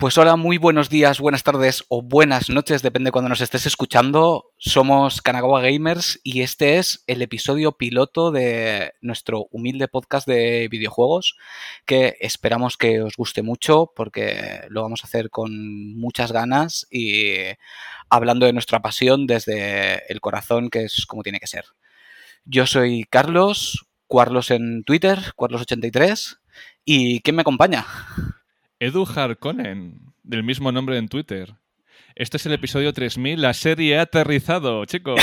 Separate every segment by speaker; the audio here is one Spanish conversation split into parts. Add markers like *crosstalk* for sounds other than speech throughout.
Speaker 1: Pues hola, muy buenos días, buenas tardes o buenas noches, depende de cuando nos estés escuchando. Somos Kanagawa Gamers y este es el episodio piloto de nuestro humilde podcast de videojuegos que esperamos que os guste mucho porque lo vamos a hacer con muchas ganas y hablando de nuestra pasión desde el corazón, que es como tiene que ser. Yo soy Carlos, Carlos en Twitter, Carlos83 y ¿quién me acompaña?
Speaker 2: Edu Harkonnen, del mismo nombre en Twitter. Este es el episodio 3000, la serie ha aterrizado, chicos.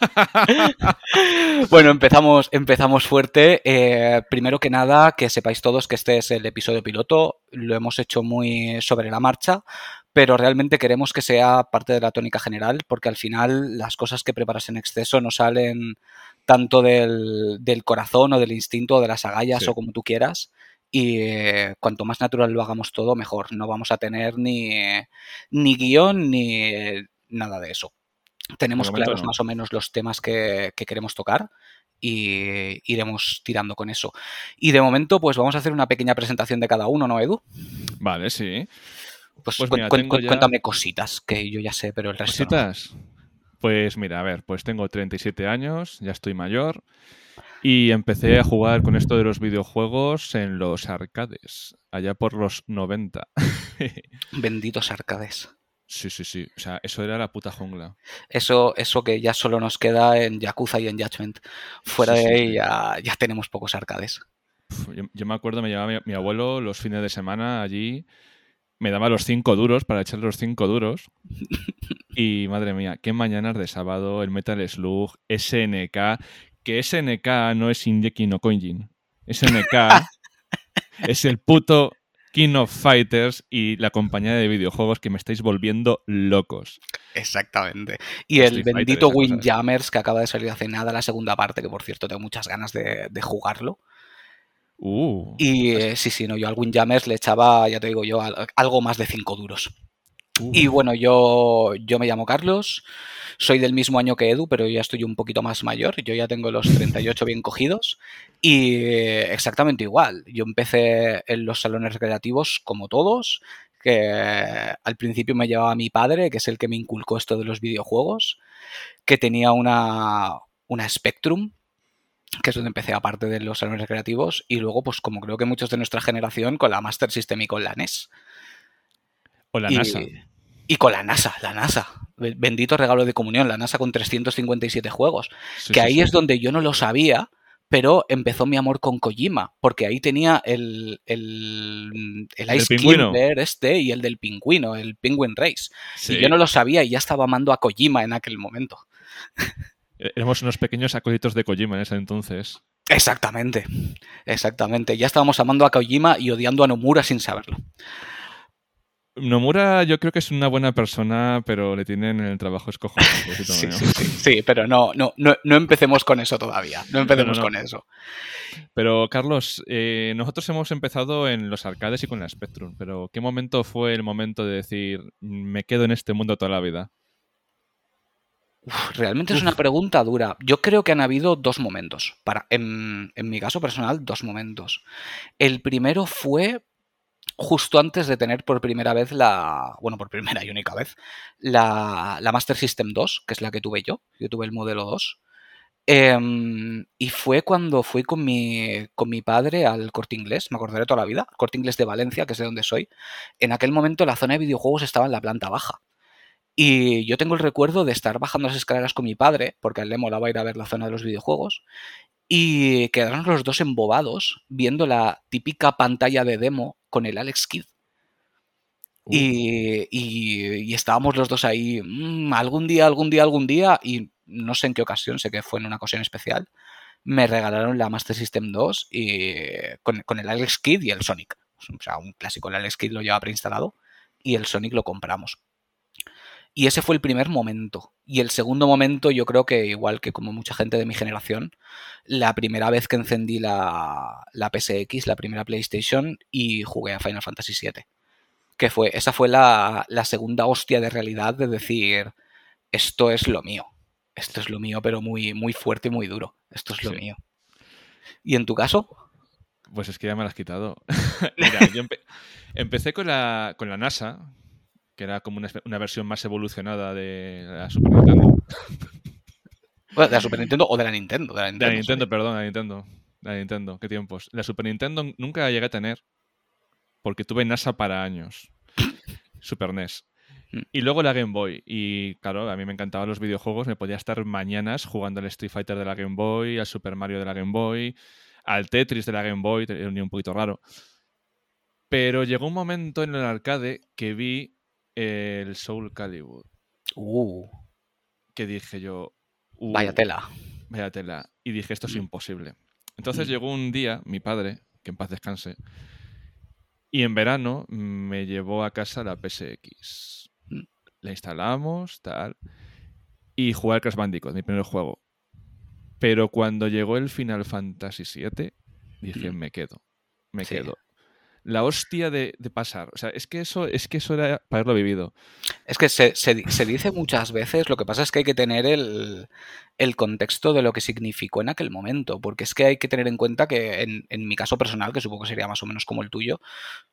Speaker 2: *laughs*
Speaker 1: bueno, empezamos, empezamos fuerte. Eh, primero que nada, que sepáis todos que este es el episodio piloto. Lo hemos hecho muy sobre la marcha, pero realmente queremos que sea parte de la tónica general, porque al final las cosas que preparas en exceso no salen tanto del, corazón o del instinto o de las agallas o como tú quieras, y eh, cuanto más natural lo hagamos todo, mejor. No vamos a tener ni, ni guion ni nada de eso. Tenemos claros más o menos los temas que, queremos tocar y iremos tirando con eso. Y de momento, pues vamos a hacer una pequeña presentación de cada uno, ¿no, Edu?
Speaker 2: Vale, sí.
Speaker 1: Pues, pues cuéntame cositas, que yo ya sé, pero el resto.
Speaker 2: ¿Cositas? Pues mira, a ver, pues tengo 37 años, ya estoy mayor. Y empecé a jugar con esto de los videojuegos en los arcades, allá por los 90. *laughs*
Speaker 1: Benditos arcades.
Speaker 2: Sí, sí, sí. O sea, eso era la puta jungla.
Speaker 1: Eso, eso que ya solo nos queda en Yakuza y en Judgment. Fuera de ahí ya, ya, tenemos pocos arcades.
Speaker 2: yo, me acuerdo, me llevaba mi, abuelo los fines de semana allí, me daba los cinco duros para echar los cinco duros. *laughs* y madre mía, qué mañanas de sábado, el Metal Slug, SNK, que SNK no es Shingeki no Konjin. SNK *laughs* es el puto King of Fighters y la compañía de videojuegos que me estáis volviendo locos.
Speaker 1: Exactamente. Y el bendito Windjammers que acaba de salir hace nada la segunda parte, que por cierto tengo muchas ganas de, jugarlo.
Speaker 2: Uh,
Speaker 1: y eh, sí, sí, no, yo al Windjammers le echaba, ya te digo yo, algo más de 5 duros. Uh. Y bueno, yo, yo me llamo Carlos. Soy del mismo año que Edu, pero ya estoy un poquito más mayor. Yo ya tengo los 38 bien cogidos. Y exactamente igual. Yo empecé en los salones recreativos como todos, que al principio me llevaba mi padre, que es el que me inculcó esto de los videojuegos, que tenía una, una Spectrum, que es donde empecé aparte de los salones recreativos, y luego, pues como creo que muchos de nuestra generación, con la Master System y con la NES.
Speaker 2: O la NASA.
Speaker 1: Y con la NASA, la NASA. Bendito regalo de comunión, la NASA con 357 juegos. que ahí es donde yo no lo sabía, pero empezó mi amor con Kojima, porque ahí tenía el, el, el Ice Climber este y el del pingüino, el Penguin Race. Y yo no lo sabía y ya estaba amando a Kojima en aquel momento.
Speaker 2: Eh, éramos unos pequeños acólitos de Kojima en ese entonces.
Speaker 1: Exactamente, exactamente. Ya estábamos amando a Kojima y odiando a Nomura sin saberlo.
Speaker 2: Nomura yo creo que es una buena persona, pero le tienen en el trabajo escojo. *laughs*
Speaker 1: sí, sí, sí, pero no, no, no, empecemos con eso todavía. No empecemos con eso.
Speaker 2: Pero, Carlos, eh, nosotros hemos empezado en los arcades y con la Spectrum, pero ¿qué momento fue el momento de decir, me quedo en este mundo toda la vida?
Speaker 1: realmente es una pregunta dura. Yo creo que han habido dos momentos. Para, en, en mi caso personal, dos momentos. El primero fue justo antes de tener por primera vez la, bueno, por primera y única vez, la, Master System 2, que es la que tuve yo. Yo tuve el modelo 2. Em, y fue cuando fui con mi, con mi padre al corte inglés, me acordaré toda la vida, corte inglés de Valencia, que es de donde soy. En aquel momento la zona de videojuegos estaba en la planta baja. Y yo tengo el recuerdo de estar bajando las escaleras con mi padre, porque a él le molaba ir a ver la zona de los videojuegos, y quedaron los dos embobados viendo la típica pantalla de demo con el Alex Kidd. Uh. Y, estábamos los dos ahí, mm, algún día, algún día, algún día, y no sé en qué ocasión, sé que fue en una ocasión especial, me regalaron la Master System 2 y, con, con el Alex Kidd y el Sonic. O sea, un clásico, el Alex Kidd lo lleva preinstalado y el Sonic lo compramos. Y ese fue el primer momento. Y el segundo momento, yo creo que igual que como mucha gente de mi generación, la primera vez que encendí la, la PSX, la primera PlayStation, y jugué a Final Fantasy VII. Que fue, esa fue la, segunda hostia de realidad de decir, esto es lo mío. Esto es lo mío, pero muy, muy fuerte y muy duro. Esto es lo mío. ¿Y en tu caso?
Speaker 2: Pues es que ya me lo has quitado. *laughs* Mira, yo empecé con la, con la NASA, que era como una, versión más evolucionada de la Super Nintendo.
Speaker 1: Bueno, de la Super Nintendo o de la Nintendo. De la
Speaker 2: Nintendo, perdón, de la Nintendo. De la Nintendo, qué tiempos. La Super Nintendo nunca la llegué a tener porque tuve NASA para años. Super NES. Mm. Y luego la Game Boy. Y claro, a mí me encantaban los videojuegos. Me podía estar mañanas jugando al Street Fighter de la Game Boy, al Super Mario de la Game Boy, al Tetris de la Game Boy, era un poquito raro. Pero llegó un momento en el arcade que vi el Soul Calibur.
Speaker 1: Uh.
Speaker 2: Que dije yo.
Speaker 1: Uh, vaya tela.
Speaker 2: Vaya tela. Y dije, esto es mm. imposible. Entonces mm. llegó un día, mi padre, que en paz descanse, y en verano me llevó a casa la PSX. Mm. La instalamos, tal. Y jugué al Crash Bandicoot, mi primer juego. Pero cuando llegó el Final Fantasy VII, dije, me quedo. Me quedo la hostia de, pasar. O sea, es que eso, es que eso era para haberlo vivido.
Speaker 1: Es que se, dice muchas veces, lo que pasa es que hay que tener el, contexto de lo que significó en aquel momento, porque es que hay que tener en cuenta que en, mi caso personal, que supongo que sería más o menos como el tuyo,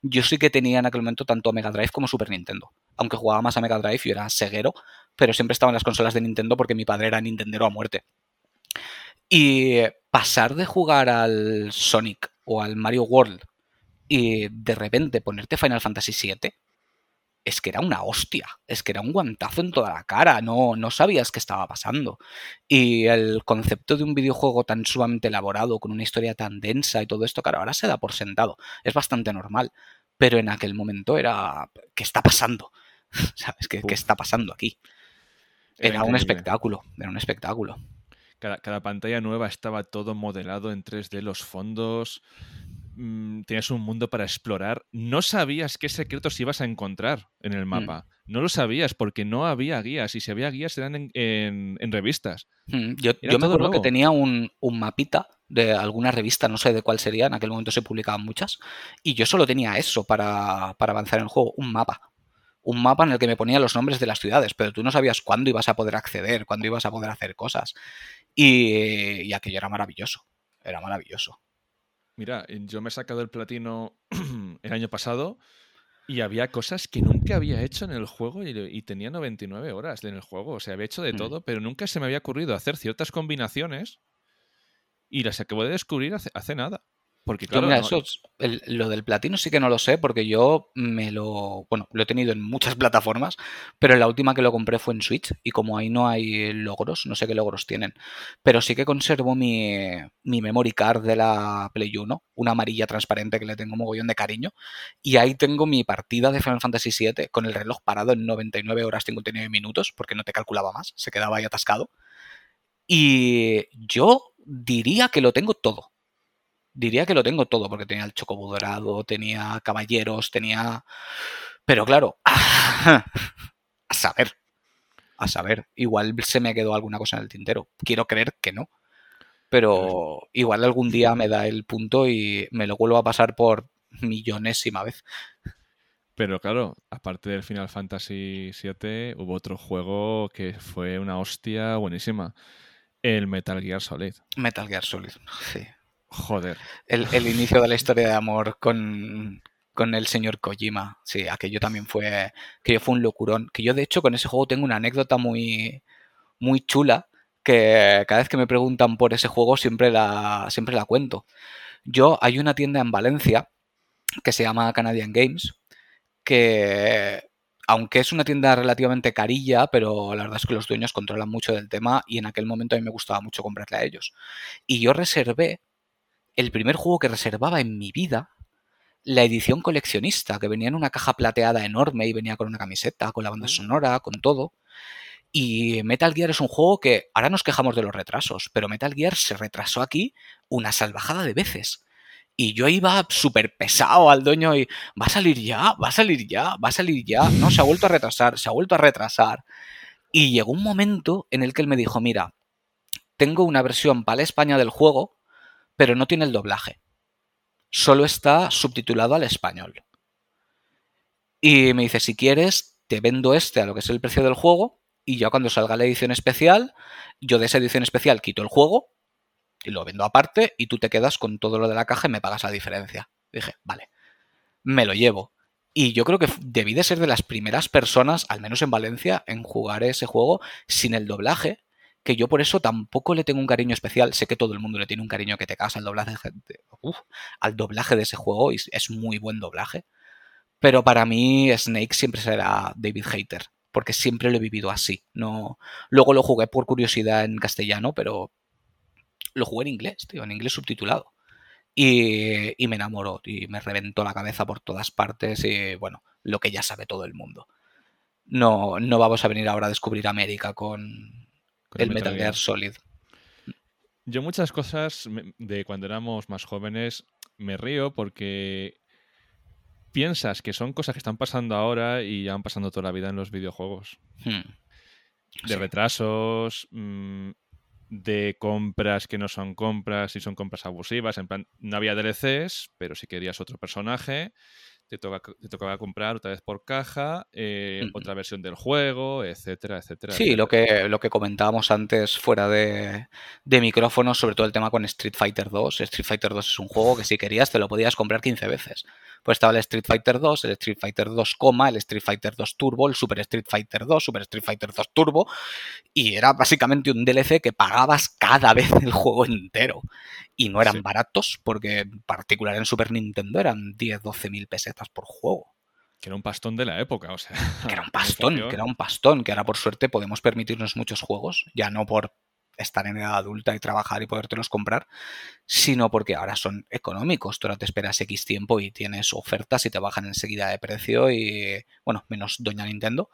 Speaker 1: yo sí que tenía en aquel momento tanto Mega Drive como Super Nintendo. Aunque jugaba más a Mega Drive, yo era ceguero, pero siempre estaba en las consolas de Nintendo porque mi padre era Nintendero a muerte. Y pasar de jugar al Sonic o al Mario World y de repente ponerte Final Fantasy VII es que era una hostia, es que era un guantazo en toda la cara, no, no sabías qué estaba pasando. Y el concepto de un videojuego tan sumamente elaborado, con una historia tan densa y todo esto, claro, ahora se da por sentado, es bastante normal, pero en aquel momento era, ¿qué está pasando? *laughs* ¿Sabes? ¿Qué, ¿qué está pasando aquí? Era, un espectáculo, era un espectáculo.
Speaker 2: Cada, cada, pantalla nueva estaba todo modelado en 3D, los fondos, Mm, tienes un mundo para explorar, no sabías qué secretos ibas a encontrar en el mm. mapa. No lo sabías porque no había guías y si había guías eran en, revistas.
Speaker 1: Mm, yo, me acuerdo que tenía un, mapita de alguna revista, no sé de cuál sería, en aquel momento se publicaban muchas, y yo solo tenía eso para, para avanzar en el juego, un mapa un mapa en el que me ponía los nombres de las ciudades, pero tú no sabías cuándo ibas a poder acceder, cuándo ibas a poder hacer cosas. Y, y aquello era maravilloso, era maravilloso.
Speaker 2: Mira, yo me he sacado el platino *clears throat* el año pasado y había cosas que nunca había hecho en el juego y, tenía 99 horas en el juego. O sea, había hecho de mm. todo, pero nunca se me había ocurrido hacer ciertas combinaciones y las acabo de descubrir hace nada. Porque claro,
Speaker 1: eso, lo del platino sí que no lo sé, porque yo me lo. Bueno, lo he tenido en muchas *laughs* plataformas, pero la última que lo compré fue en Switch. Y como ahí no hay logros, no sé qué logros tienen. Pero sí que conservo mi, mi memory card de la Play 1, una amarilla transparente que le tengo mogollón de cariño. Y ahí tengo mi partida de Final Fantasy VII con el reloj parado en 99 horas 59 minutos, porque no te calculaba más, se quedaba ahí atascado. Y yo diría que lo tengo todo diría que lo tengo todo, porque tenía el chocobo dorado, tenía caballeros, tenía... Pero claro, *laughs* a saber, a saber, igual se me quedó alguna cosa en el tintero. Quiero creer que no. Pero igual algún día me da el punto y me lo vuelvo a pasar por millonésima vez.
Speaker 2: Pero claro, aparte del Final Fantasy VII, hubo otro juego que fue una hostia buenísima. El Metal Gear Solid.
Speaker 1: Metal Gear Solid, sí.
Speaker 2: Joder.
Speaker 1: El, inicio de la historia de amor con, el señor Kojima. Sí, aquello también fue, que fue un locurón. Que yo, de hecho, con ese juego tengo una anécdota muy, muy chula que cada vez que me preguntan por ese juego siempre la, siempre la cuento. Yo, hay una tienda en Valencia que se llama Canadian Games, que aunque es una tienda relativamente carilla, pero la verdad es que los dueños controlan mucho del tema y en aquel momento a mí me gustaba mucho comprarle a ellos. Y yo reservé el primer juego que reservaba en mi vida la edición coleccionista, que venía en una caja plateada enorme y venía con una camiseta, con la banda sonora, con todo. Y Metal Gear es un juego que ahora nos quejamos de los retrasos, pero Metal Gear se retrasó aquí una salvajada de veces. Y yo iba súper pesado al dueño y va a salir ya, va a salir ya, va a salir ya. No, se ha vuelto a retrasar, se ha vuelto a retrasar. Y llegó un momento en el que él me dijo, mira, tengo una versión para España del juego pero no tiene el doblaje. Solo está subtitulado al español. Y me dice, si quieres, te vendo este a lo que es el precio del juego y ya cuando salga la edición especial, yo de esa edición especial quito el juego Y lo vendo aparte y tú te quedas con todo lo de la caja y me pagas la diferencia. Dije, vale, me lo llevo. Y yo creo que debí de ser de las primeras personas, al menos en Valencia, en jugar ese juego sin el doblaje, que yo por eso tampoco le tengo un cariño especial. Sé que todo el mundo le tiene un cariño que te casa al doblaje, al doblaje de ese juego y es muy buen doblaje. Pero para mí Snake siempre será David Hater, porque siempre lo he vivido así. No, luego lo jugué por curiosidad en castellano, pero lo jugué en inglés, tío, en inglés subtitulado. Y, me enamoró y me reventó la cabeza por todas partes y bueno, lo que ya sabe todo el mundo. No, no vamos a venir ahora a descubrir América con, el Metal, Gear Solid.
Speaker 2: Yo muchas cosas de cuando éramos más jóvenes me río porque piensas que son cosas que están pasando ahora y ya han pasando toda la vida en los videojuegos. Hmm. De retrasos, mm, de compras que no son compras y son compras abusivas. En plan, no había DLCs, pero si querías otro personaje, te, tocaba comprar otra vez por caja, eh, otra versión del juego, etcétera, etcétera.
Speaker 1: Sí, Lo, que, lo que comentábamos antes fuera de, de micrófono, sobre todo el tema con Street Fighter 2. Street Fighter 2 es un juego que si querías te lo podías comprar 15 veces pues estaba el Street Fighter 2, el Street Fighter 2, el Street Fighter 2 Turbo, el Super Street Fighter 2, Super Street Fighter 2 Turbo, y era básicamente un DLC que pagabas cada vez el juego entero. Y no eran baratos, porque en particular en Super Nintendo eran 10, 12 mil pesetas por juego.
Speaker 2: Que era un pastón de la época, o sea.
Speaker 1: Que era un *laughs* pastón, que era un pastón, que ahora por suerte podemos permitirnos muchos juegos, ya no por estar en edad adulta y trabajar y podértelos comprar, sino porque ahora son económicos. Tú ahora te esperas X tiempo y tienes ofertas y te bajan enseguida de precio y, bueno, menos Doña Nintendo.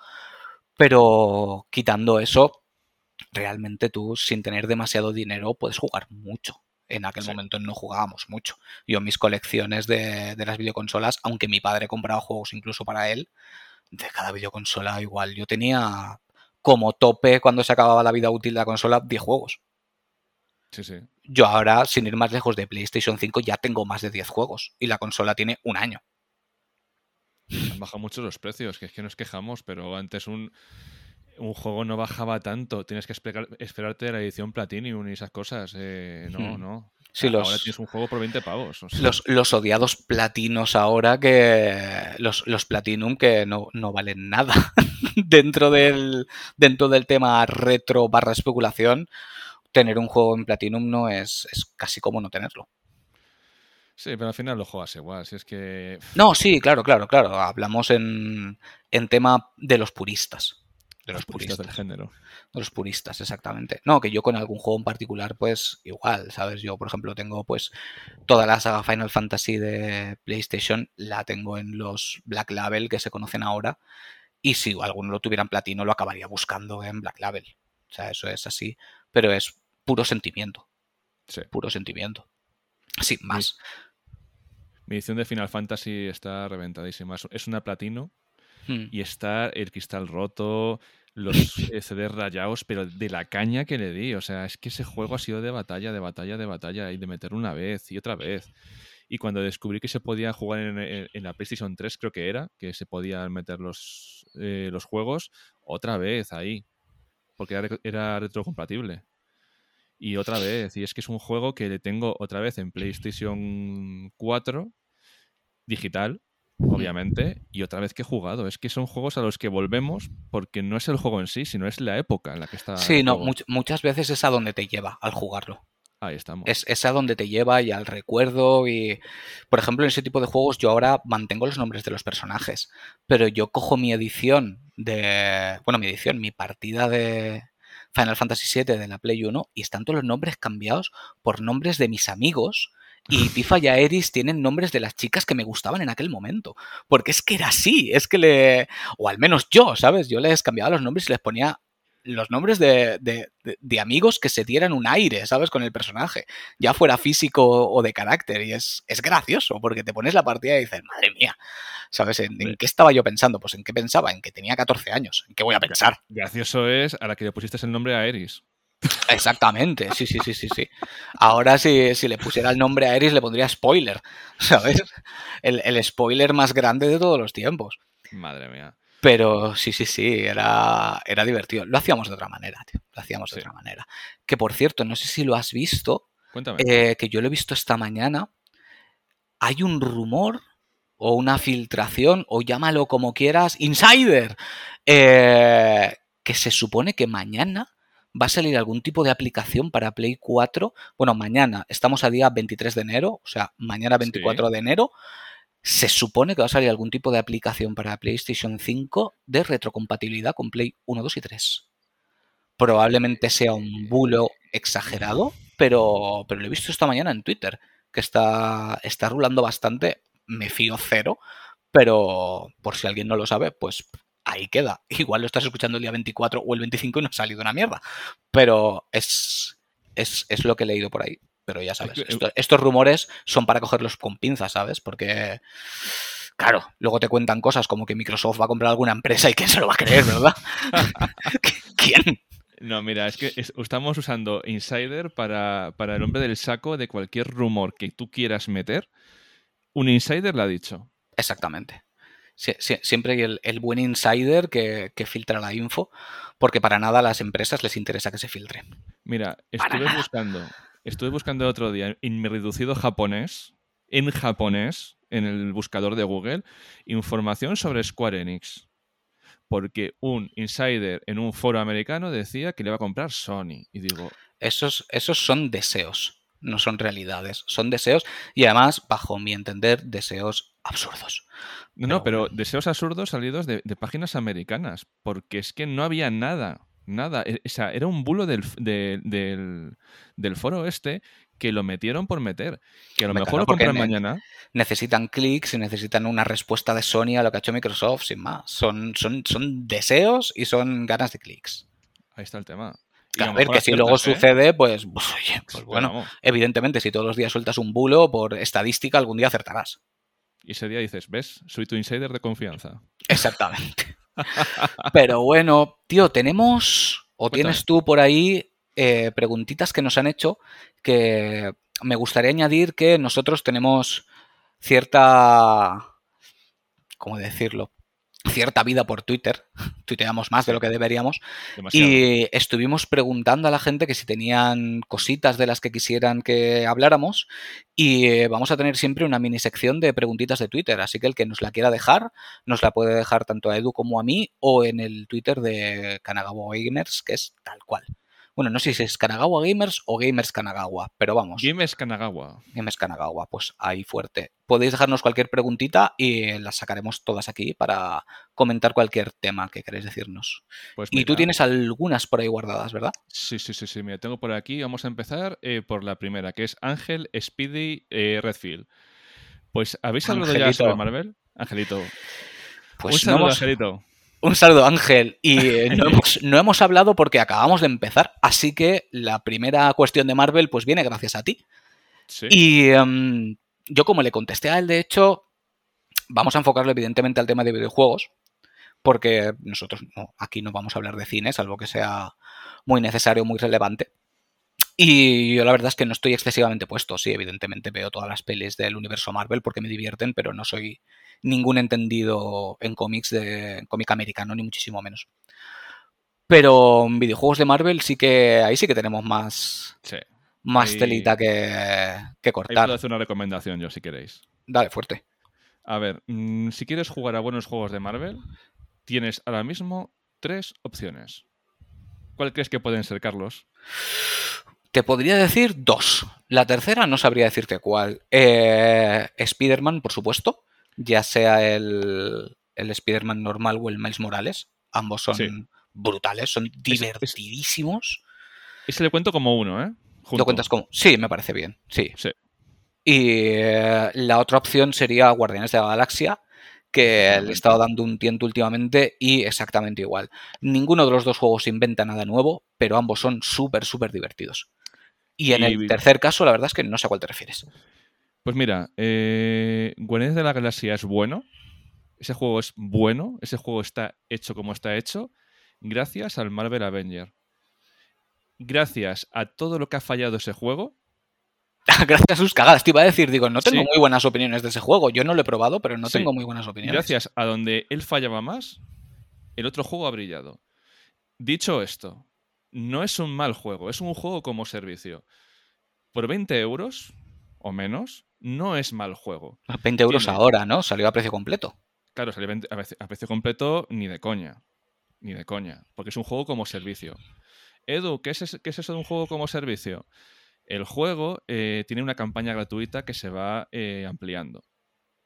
Speaker 1: Pero quitando eso, realmente tú sin tener demasiado dinero puedes jugar mucho. En aquel momento no jugábamos mucho. Yo mis colecciones de, de las videoconsolas, aunque mi padre compraba juegos incluso para él, de cada videoconsola igual yo tenía como tope cuando se acababa la vida útil de la consola 10 juegos.
Speaker 2: Sí, sí.
Speaker 1: Yo ahora, sin ir más lejos de PlayStation 5, ya tengo más de 10 juegos y la consola tiene un año.
Speaker 2: Han bajado mucho los precios, que es que nos quejamos, pero antes un, un juego no bajaba tanto. Tienes que esperarte la edición Platinum y esas cosas. Eh, no, hmm. no. ahora tienes un juego por 20 pavos.
Speaker 1: los, los, odiados platinos ahora que. Los, los Platinum que no, no valen nada. *laughs* *laughs* dentro, del, dentro del tema retro barra especulación, tener un juego en Platinum no es, es casi como no tenerlo.
Speaker 2: Sí, pero al final lo juegas igual, si es que...
Speaker 1: No, sí, claro, claro, claro. Hablamos en, en tema de los puristas.
Speaker 2: De los, puristas, del género.
Speaker 1: De los puristas, exactamente. No, que yo con algún juego en particular, pues igual, ¿sabes? Yo, por ejemplo, tengo pues toda la saga Final Fantasy de PlayStation, la tengo en los Black Label que se conocen ahora y si alguno lo tuviera en platino, lo acabaría buscando en Black Label. O sea, eso es así. Pero es puro sentimiento. Sí. Puro sentimiento. Sin más.
Speaker 2: Mi, edición de Final Fantasy está reventadísima. Es una platino hmm. y está el cristal roto, los *laughs* CDs rayados, pero de la caña que le di. O sea, es que ese juego ha sido de batalla, de batalla, de batalla y de meter una vez y otra vez. Y cuando descubrí que se podía jugar en, la PlayStation 3, creo que era, que se podían meter los, eh, los juegos, otra vez ahí. Porque era, era retrocompatible. Y otra vez, y es que es un juego que le tengo otra vez en PlayStation 4, digital, obviamente, y otra vez que he jugado. Es que son juegos a los que volvemos porque no es el juego en sí, sino es la época en la que está.
Speaker 1: Sí, no, muchas veces es a donde te lleva al jugarlo.
Speaker 2: Ahí estamos.
Speaker 1: Es, a donde te lleva y al recuerdo. Y, por ejemplo, en ese tipo de juegos yo ahora mantengo los nombres de los personajes, pero yo cojo mi edición de. Bueno, mi edición, mi partida de Final Fantasy VII de la Play 1 y están todos los nombres cambiados por nombres de mis amigos. Y *laughs* Tifa y Aeris tienen nombres de las chicas que me gustaban en aquel momento. Porque es que era así, es que le. O al menos yo, ¿sabes? Yo les cambiaba los nombres y les ponía los nombres de, de, amigos que se dieran un aire, ¿sabes? Con el personaje, ya fuera físico o de carácter. Y es, es gracioso, porque te pones la partida y dices, madre mía, ¿sabes? ¿En, qué estaba yo pensando? Pues en qué pensaba, en que tenía 14 años, ¿en qué voy a pensar?
Speaker 2: Gracioso es a la que le pusiste el nombre a Eris.
Speaker 1: Exactamente, sí, sí, sí, sí, sí. Ahora si, si le pusiera el nombre a Eris le pondría spoiler, *laughs* ¿sabes? El, el spoiler más grande de todos los tiempos.
Speaker 2: Madre mía.
Speaker 1: Pero sí, sí, sí, era, era divertido. Lo hacíamos de otra manera, tío. Lo hacíamos de otra manera. Que por cierto, no sé si lo has visto,
Speaker 2: Cuéntame.
Speaker 1: eh, que yo lo he visto esta mañana. Hay un rumor o una filtración, o llámalo como quieras, insider, eh, que se supone que mañana va a salir algún tipo de aplicación para Play 4. Bueno, mañana, estamos a día 23 de enero, o sea, mañana 24 de enero, se supone que va a salir algún tipo de aplicación para PlayStation 5 de retrocompatibilidad con Play 1, 2 y 3. Probablemente sea un bulo exagerado, pero, pero lo he visto esta mañana en Twitter, que está, está rulando bastante. Me fío cero, pero por si alguien no lo sabe, pues ahí queda. *laughs* Igual lo estás escuchando el día 24 o el 25 y no ha salido una mierda. Pero es, es, es lo que he leído por ahí. Pero ya sabes, esto- estos rumores son para cogerlos con pinzas, ¿sabes? Porque, claro, luego te cuentan cosas como que Microsoft va a comprar alguna empresa y quién se lo va a creer, ¿verdad? *laughs* *laughs* ¿Quién?
Speaker 2: No, mira, es que es- estamos usando Insider para, para el hombre del saco de cualquier rumor que tú quieras meter. Un Insider lo ha dicho.
Speaker 1: Exactamente. Sie- sie- siempre hay el, el buen insider que, que filtra la info, porque para nada a las empresas les interesa que se filtre.
Speaker 2: Mira, estuve buscando, estuve buscando el otro día en mi reducido japonés, en japonés, en el buscador de Google, información sobre Square Enix. Porque un insider en un foro americano decía que le iba a comprar Sony. Y digo,
Speaker 1: Esos, esos son deseos, no son realidades. Son deseos y además, bajo mi entender, deseos absurdos.
Speaker 2: no,
Speaker 1: Pero
Speaker 2: no, pero deseos absurdos salidos de, de páginas americanas. Porque es que no había nada. Nada. E- O sea, era un bulo del, de- del, del foro este que lo metieron por meter. Que a lo mejor lo compran mañana.
Speaker 1: Necesitan clics y necesitan una respuesta de Sony a lo que ha hecho Microsoft, sin más. Son, son, son deseos y son ganas de clics.
Speaker 2: Ahí está el tema. Y
Speaker 1: a ver, que si luego
Speaker 2: ¿eh?
Speaker 1: sucede, pues, *laughs* pues, oye, pues
Speaker 2: Pero
Speaker 1: bueno, evidentemente, si todos los días sueltas un bulo, por estadística algún día acertarás.
Speaker 2: Y ese día dices, ¿ves? Soy tu insider de confianza.
Speaker 1: Exactamente. Pero bueno, tío, tenemos, o
Speaker 2: Cuéntame.
Speaker 1: tienes tú por ahí eh, preguntitas que nos han hecho que me gustaría añadir que nosotros tenemos cierta, ¿cómo decirlo? Cierta vida por Twitter. *laughs* Tuiteamos más de lo que deberíamos.
Speaker 2: Demasiado.
Speaker 1: Y estuvimos preguntando a la gente que si tenían cositas de las que quisieran que habláramos. Y eh, vamos a tener siempre una mini sección de preguntitas de Twitter. Así que el que nos la quiera dejar, nos la puede dejar tanto a Edu como a mí o en el Twitter de Kanagawa Gamers, que es tal cual. Bueno, no sé si es Kanagawa Gamers o Gamers Kanagawa, pero vamos,
Speaker 2: Games Kanagawa.
Speaker 1: Gamers Kanagawa, pues ahí fuerte. Podéis dejarnos cualquier preguntita y las sacaremos todas aquí para comentar cualquier tema que queréis decirnos.
Speaker 2: Pues
Speaker 1: Y tú tienes algunas por ahí guardadas, ¿verdad?
Speaker 2: Sí, sí, sí, sí. Mira, tengo por aquí. Vamos a empezar eh, por la primera, que es Ángel Speedy eh, Redfield. Pues, ¿habéis hablado ya
Speaker 1: Angelito.
Speaker 2: sobre Marvel? Angelito.
Speaker 1: Pues
Speaker 2: Un
Speaker 1: no
Speaker 2: saludo,
Speaker 1: hemos-
Speaker 2: Angelito.
Speaker 1: Un saludo, Ángel. Y eh, *laughs* no hemos, no hemos hablado porque acabamos de empezar, así que la primera cuestión de Marvel pues viene gracias a ti.
Speaker 2: Sí.
Speaker 1: Y em, yo como le contesté a él, de hecho, vamos a enfocarlo evidentemente al tema de videojuegos, porque nosotros no, aquí no vamos a hablar de cine, salvo que sea muy necesario, muy relevante. Y yo la verdad es que no estoy excesivamente puesto. Sí, evidentemente veo todas las pelis del universo Marvel porque me divierten, pero no soy ningún entendido en cómics de cómic americano, ni muchísimo menos. Pero en videojuegos de Marvel sí que ahí sí que tenemos más,
Speaker 2: Sí.
Speaker 1: más
Speaker 2: Ahí-
Speaker 1: telita que, que
Speaker 2: Ahí
Speaker 1: cortar.
Speaker 2: puedo hacer una recomendación yo, si queréis.
Speaker 1: Dale, fuerte.
Speaker 2: A ver, mm, si quieres jugar a buenos juegos de Marvel, tienes ahora mismo tres opciones. ¿Cuál crees que pueden ser, Carlos?
Speaker 1: Te podría decir dos. La tercera no sabría decirte cuál. Eh, Spider-Man, por supuesto. Ya sea el, el Spider-Man normal o el Miles Morales. Ambos son
Speaker 2: Sí.
Speaker 1: brutales, son divertidísimos.
Speaker 2: Ese le cuento como uno, ¿eh?
Speaker 1: ¿Lo cuentas como? Sí, me parece bien. Sí.
Speaker 2: Sí.
Speaker 1: Y eh, la otra opción sería Guardianes de la Galaxia, que le he estado dando un tiento últimamente y exactamente igual. Ninguno de los dos juegos inventa nada nuevo, pero ambos son súper, súper divertidos. Y en
Speaker 2: Y-
Speaker 1: el tercer caso, la verdad es que no sé a cuál te refieres.
Speaker 2: Pues mira, eh, Guardianes de la Galaxia es bueno. Ese juego es bueno. Ese juego está hecho como está hecho. Gracias al Marvel Avenger. Gracias a todo lo que ha fallado ese juego. *laughs*
Speaker 1: Gracias a sus cagadas. Te iba a decir, digo, no tengo
Speaker 2: Sí.
Speaker 1: muy buenas opiniones de ese juego. Yo no lo he probado, pero no
Speaker 2: Sí.
Speaker 1: tengo muy buenas opiniones.
Speaker 2: Gracias a donde él fallaba más, el otro juego ha brillado. Dicho esto, no es un mal juego, es un juego como servicio. por 20 euros o menos, no es mal juego.
Speaker 1: 20 euros
Speaker 2: Tiene-
Speaker 1: ahora, ¿no? Salió a precio completo.
Speaker 2: Claro, sale 20 a precio- a completo ni de coña. Ni de coña. Porque es un juego como servicio. Edu, ¿qué es, es- qué es eso de un juego como servicio? El juego eh, tiene una campaña gratuita que se va eh, ampliando.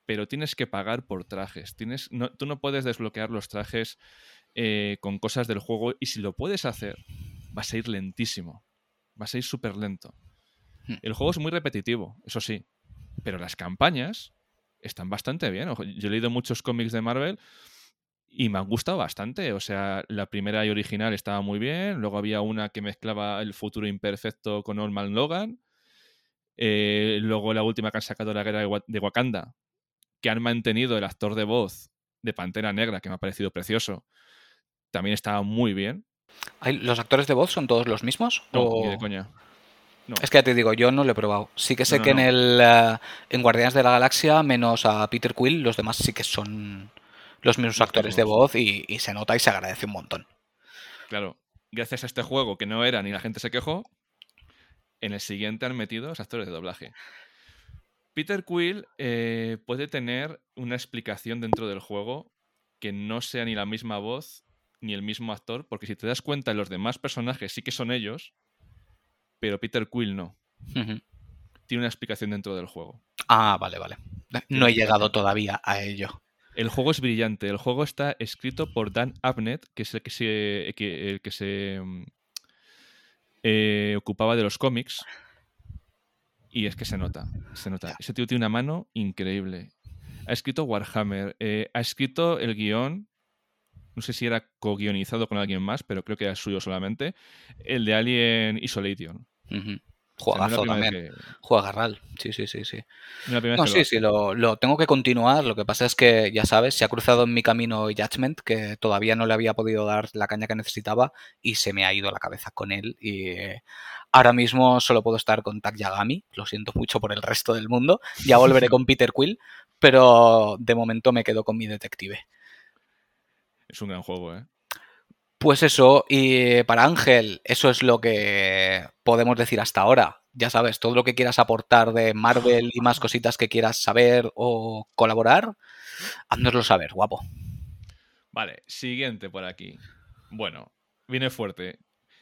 Speaker 2: Pero tienes que pagar por trajes. Tienes, no- tú no puedes desbloquear los trajes eh, con cosas del juego. Y si lo puedes hacer, vas a ir lentísimo. Vas a ir súper lento.
Speaker 1: Hmm.
Speaker 2: El juego es muy repetitivo, eso sí. Pero las campañas están bastante bien. Ojo, Yo he leído muchos cómics de Marvel y me han gustado bastante. O sea, la primera y original estaba muy bien. Luego había una que mezclaba el futuro imperfecto con Old Man Logan. Eh, luego la última que han sacado de la guerra de Wa- de Wakanda, que han mantenido el actor de voz de Pantera Negra, que me ha parecido precioso. También estaba muy bien.
Speaker 1: ¿Los actores de voz son todos los mismos?
Speaker 2: No,
Speaker 1: ¿O-
Speaker 2: ni de coña. No.
Speaker 1: Es que ya te digo, yo no lo he probado. Sí que sé
Speaker 2: No, no,
Speaker 1: que en el eh, en Guardianes de la Galaxia, menos a Peter Quill, los demás sí que son los mismos
Speaker 2: Los
Speaker 1: actores de voz y, y se nota y se agradece un montón.
Speaker 2: Claro, gracias a este juego que no era ni la gente se quejó, en el siguiente han metido los actores de doblaje. Peter Quill eh, puede tener una explicación dentro del juego que no sea ni la misma voz ni el mismo actor, porque si te das cuenta, los demás personajes sí que son ellos, pero Peter Quill no. Tiene una explicación dentro del juego.
Speaker 1: Ah, vale, vale. No he llegado todavía a ello.
Speaker 2: El juego es brillante. El juego está escrito por Dan Abnett, que es el que se, que- el que se mm, eh, ocupaba de los cómics. Y es que se nota, se nota. Ese tío tiene una mano increíble. Ha escrito Warhammer, eh, ha escrito el guion, no sé si era co-guionizado con alguien más, pero creo que era suyo solamente, el de Alien Isolation.
Speaker 1: Juegazo
Speaker 2: primera
Speaker 1: también.
Speaker 2: que-
Speaker 1: Juega Garral. Sí, sí, sí, sí.
Speaker 2: no
Speaker 1: sí, sí, lo, lo tengo que continuar. Lo que pasa es que, ya sabes, se ha cruzado en mi camino Judgment, que todavía no le había podido dar la caña que necesitaba y se me ha ido la cabeza con él. Y eh, ahora mismo solo puedo estar con Tak Yagami. Lo siento mucho por el resto del mundo. Ya volveré *laughs* con Peter Quill, pero de momento me quedo con mi detective.
Speaker 2: Es un gran juego, ¿eh?
Speaker 1: Pues eso, y para Ángel, eso es lo que podemos decir hasta ahora. Ya sabes, todo lo que quieras aportar de Marvel y más cositas que quieras saber o colaborar, háznoslo saber, guapo.
Speaker 2: Vale, siguiente por aquí. Bueno, viene fuerte.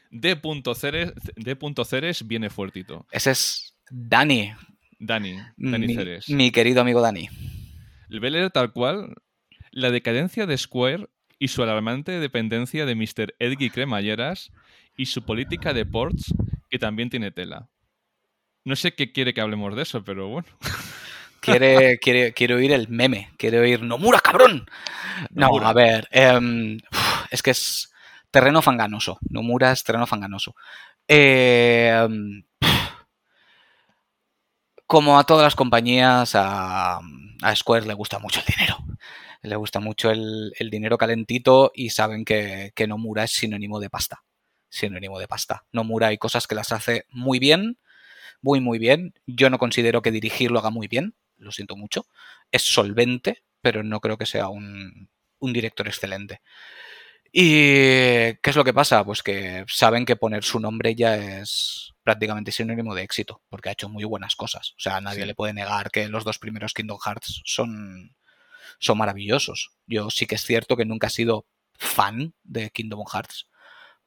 Speaker 2: D.Ceres D.Ceres viene fuertito.
Speaker 1: Ese es Dani,
Speaker 2: Dani, Dani
Speaker 1: mi,
Speaker 2: Ceres.
Speaker 1: mi querido amigo Dani.
Speaker 2: El leer tal cual. La decadencia de Square y su alarmante dependencia de Mr. Edgy Cremalleras y su política de ports que también tiene tela. No sé qué quiere que hablemos de eso, pero bueno. *laughs*
Speaker 1: Quiere, quiere, quiere oír el meme, quiere oír ¡Nomura, cabrón! No,
Speaker 2: Nomura.
Speaker 1: a ver, em, es que es terreno fanganoso. Nomura es terreno fanganoso. Em, como a todas las compañías, a, a Square le gusta mucho el dinero. Le gusta mucho el, el dinero calentito y saben que, que Nomura es sinónimo de pasta. Sinónimo de pasta. Nomura hay cosas que las hace muy bien, muy, muy bien. Yo no considero que dirigir lo haga muy bien, lo siento mucho. Es solvente, pero no creo que sea un, un director excelente. ¿Y qué es lo que pasa? Pues que saben que poner su nombre ya es prácticamente sinónimo de éxito, porque ha hecho muy buenas cosas. O sea, nadie
Speaker 2: Sí.
Speaker 1: le puede negar que los dos primeros Kingdom Hearts son, son maravillosos. Yo sí que es cierto que nunca he sido fan de Kingdom Hearts,